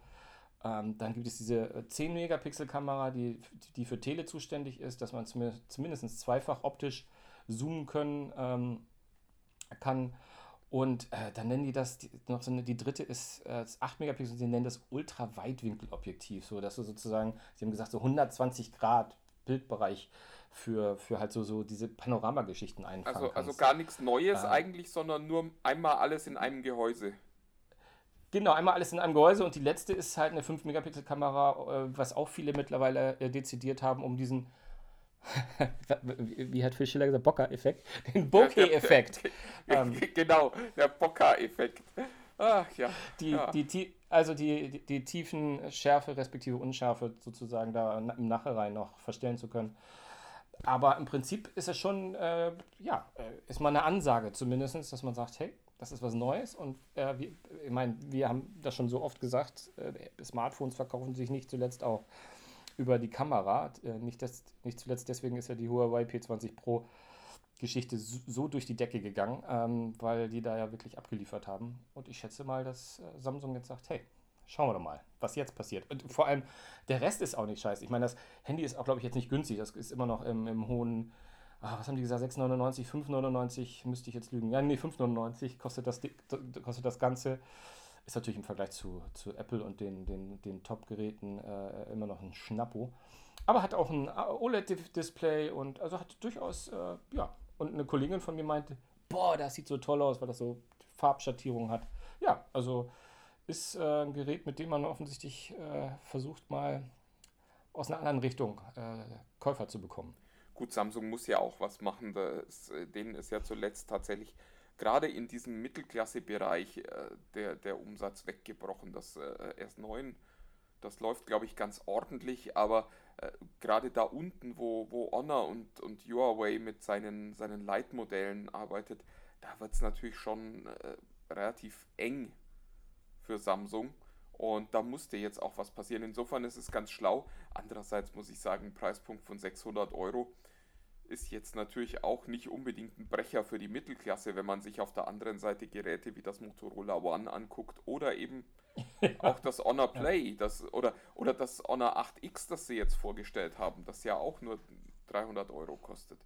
Ähm, dann gibt es diese äh, 10 Megapixel Kamera, die, die für Tele zuständig ist, dass man zumindest, zumindest zweifach optisch zoomen können ähm, kann. Und äh, dann nennen die das, die, noch so eine, die dritte ist äh, das 8 Megapixel, sie nennen das Ultraweitwinkelobjektiv, so dass du sozusagen, sie haben gesagt, so 120 Grad Bildbereich für, für halt so, so diese Panoramageschichten einfangen Also, also kannst. gar nichts Neues Ah. eigentlich, sondern nur einmal alles in einem Gehäuse. Genau, einmal alles in einem Gehäuse und die letzte ist halt eine 5-Megapixel-Kamera, äh, was auch viele mittlerweile äh, dezidiert haben, um diesen, [laughs] wie hat Phil Schiller gesagt, Bokeh-Effekt, [laughs] den Bokeh-Effekt. Ähm. [laughs] genau, der Bokeh-Effekt. Ach ja. die, ja. die, also die, die, die tiefen Schärfe respektive Unschärfe sozusagen da im Nachhinein noch verstellen zu können. Aber im Prinzip ist es schon, äh, ja, äh, ist mal eine Ansage zumindest, dass man sagt, hey, das ist was Neues und äh, wir, ich meine, wir haben das schon so oft gesagt, äh, Smartphones verkaufen sich nicht zuletzt auch über die Kamera. Äh, nicht, das, nicht zuletzt deswegen ist ja die Huawei P20 Pro Geschichte so, durch die Decke gegangen, ähm, weil die da ja wirklich abgeliefert haben. Und ich schätze mal, dass äh, Samsung jetzt sagt, hey, schauen wir doch mal, was jetzt passiert. Und vor allem, der Rest ist auch nicht scheiße. Ich meine, das Handy ist auch, glaube ich, jetzt nicht günstig. Das ist immer noch im, im hohen, ah, was haben die gesagt, 6,99, 5,99, müsste ich jetzt lügen. Ja, nee, 5,99 kostet das, kostet das Ganze. Ist natürlich im Vergleich zu, zu Apple und den, den, den Top-Geräten äh, immer noch ein Schnappo. Aber hat auch ein OLED-Display und also hat durchaus, äh, ja. Und eine Kollegin von mir meinte, boah, das sieht so toll aus, weil das so Farbschattierung hat. Ja, also ist äh, ein Gerät, mit dem man offensichtlich äh, versucht, mal aus einer anderen Richtung äh, Käufer zu bekommen. Gut, Samsung muss ja auch was machen. Da ist, äh, denen ist ja zuletzt tatsächlich gerade in diesem Mittelklasse-Bereich äh, der, der Umsatz weggebrochen. Das äh, S9, das läuft, glaube ich, ganz ordentlich, aber äh, gerade da unten, wo, wo Honor und, und Huawei mit seinen, seinen Leitmodellen arbeitet, da wird es natürlich schon äh, relativ eng für Samsung. Und da musste jetzt auch was passieren. Insofern ist es ganz schlau. Andererseits muss ich sagen, Preispunkt von 600 Euro ist jetzt natürlich auch nicht unbedingt ein Brecher für die Mittelklasse, wenn man sich auf der anderen Seite Geräte wie das Motorola One anguckt oder eben [laughs] auch das Honor Play das, oder, oder das Honor 8X, das sie jetzt vorgestellt haben, das ja auch nur 300 Euro kostet.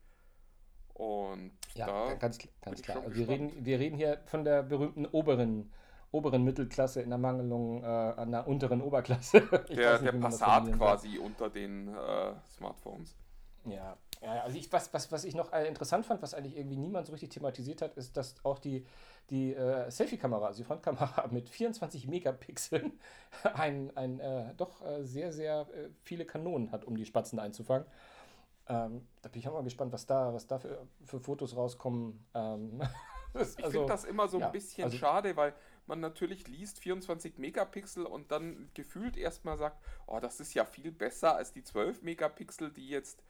Und Ja, da ganz, ganz klar. Also wir, reden, wir reden hier von der berühmten oberen, oberen Mittelklasse in der Mangelung äh, an der unteren Oberklasse. [laughs] Ich der, nicht, der Passat quasi unter den äh, Smartphones. Ja, ja also ich, was, was, was ich noch äh, interessant fand, was eigentlich irgendwie niemand so richtig thematisiert hat, ist, dass auch die, die äh, Selfie-Kamera, also die Frontkamera [laughs] mit 24 Megapixeln, [laughs] ein, ein äh, doch äh, sehr, sehr äh, viele Kanonen hat, um die Spatzen einzufangen. Ähm, da bin ich auch mal gespannt, was da, was da für, für Fotos rauskommen. Ähm, [laughs] das- Ich also, finde das immer so ja, ein bisschen also- schade, weil man natürlich liest 24 Megapixel und dann gefühlt erstmal sagt, oh, das ist ja viel besser als die 12 Megapixel, die jetzt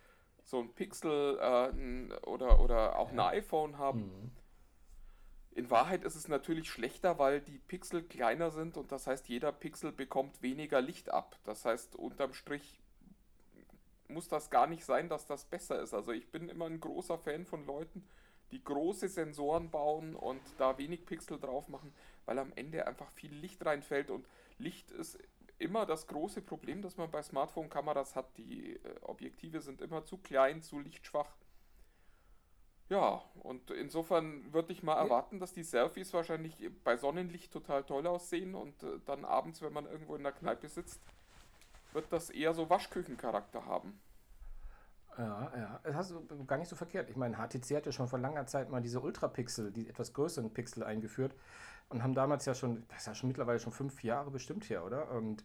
so ein Pixel äh, oder, oder auch ein iPhone haben. Mhm. In Wahrheit ist es natürlich schlechter, weil die Pixel kleiner sind und das heißt, jeder Pixel bekommt weniger Licht ab. Das heißt, unterm Strich muss das gar nicht sein, dass das besser ist. Also ich bin immer ein großer Fan von Leuten, die große Sensoren bauen und da wenig Pixel drauf machen, weil am Ende einfach viel Licht reinfällt und Licht ist immer das große Problem, das man bei Smartphone-Kameras hat. Die äh, Objektive sind immer zu klein, zu lichtschwach. Ja, und insofern würde ich mal erwarten, dass die Selfies wahrscheinlich bei Sonnenlicht total toll aussehen und äh, dann abends, wenn man irgendwo in der Kneipe sitzt, wird das eher so Waschküchencharakter haben. Ja, ja, das hast du gar nicht so verkehrt. Ich meine, HTC hat ja schon vor langer Zeit mal diese Ultrapixel, die etwas größeren Pixel eingeführt und haben damals ja schon, das ist ja schon mittlerweile schon fünf Jahre bestimmt her, oder? Und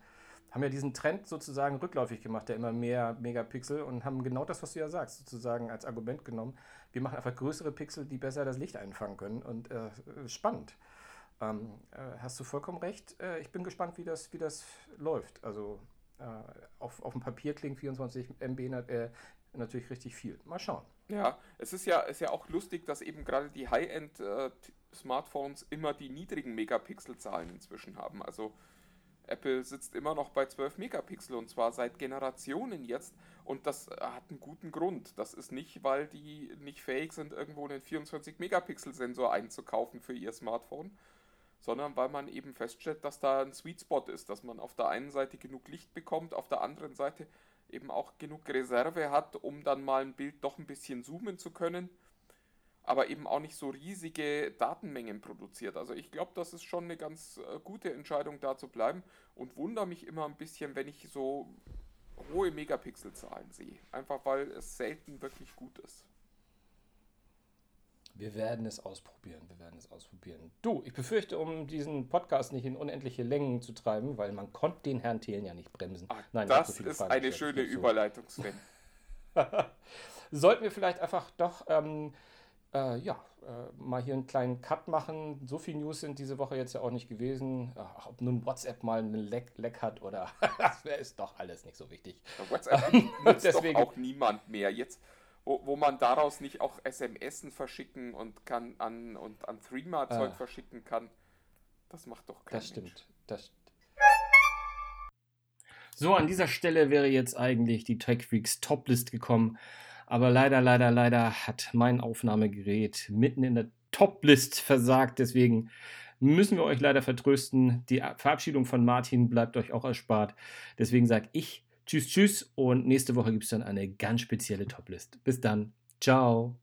haben ja diesen Trend sozusagen rückläufig gemacht, der immer mehr Megapixel und haben genau das, was du ja sagst, sozusagen als Argument genommen. Wir machen einfach größere Pixel, die besser das Licht einfangen können und äh, spannend. Ähm, äh, hast du vollkommen recht. Äh, ich bin gespannt, wie das, wie das läuft. Also äh, auf, auf dem Papier klingt 24 MB äh, natürlich richtig viel. Mal schauen. Ja, es ist ja, ist ja auch lustig, dass eben gerade die High-End-Smartphones immer die niedrigen Megapixel-Zahlen inzwischen haben. Also Apple sitzt immer noch bei 12 Megapixel und zwar seit Generationen jetzt. Und das hat einen guten Grund. Das ist nicht, weil die nicht fähig sind, irgendwo einen 24-Megapixel-Sensor einzukaufen für ihr Smartphone, sondern weil man eben feststellt, dass da ein Sweet Spot ist, dass man auf der einen Seite genug Licht bekommt, auf der anderen Seite eben auch genug Reserve hat, um dann mal ein Bild doch ein bisschen zoomen zu können, aber eben auch nicht so riesige Datenmengen produziert. Also ich glaube, das ist schon eine ganz äh, gute Entscheidung, da zu bleiben und wundere mich immer ein bisschen, wenn ich so hohe Megapixelzahlen sehe. Einfach weil es selten wirklich gut ist. Wir werden es ausprobieren. Wir werden es ausprobieren. Du, ich befürchte, um diesen Podcast nicht in unendliche Längen zu treiben, weil man konnte den Herrn Thelen ja nicht bremsen. Ah, Nein, das so ist Fragen eine schöne. Überleitung, Sven. [laughs] Sollten wir vielleicht einfach doch ähm, äh, ja, äh, mal hier einen kleinen Cut machen. So viel News sind diese Woche jetzt ja auch nicht gewesen. Ach, ob nun WhatsApp mal einen Leck, Leck hat oder [laughs] das ist doch alles nicht so wichtig. WhatsApp [laughs] nutzt Deswegen- doch auch niemand mehr. Jetzt, wo, wo man daraus nicht auch SMSen verschicken und kann an und an Threema-Zeug Ah. verschicken kann, das macht doch kein Das Mensch. stimmt. Das st- so, an dieser Stelle wäre jetzt eigentlich die Tech Freaks Toplist gekommen. Aber leider, leider, leider hat mein Aufnahmegerät mitten in der Toplist versagt. Deswegen müssen wir euch leider vertrösten. Die Verabschiedung von Martin bleibt euch auch erspart. Deswegen sage ich Tschüss, Tschüss und nächste Woche gibt es dann eine ganz spezielle Toplist. Bis dann. Ciao.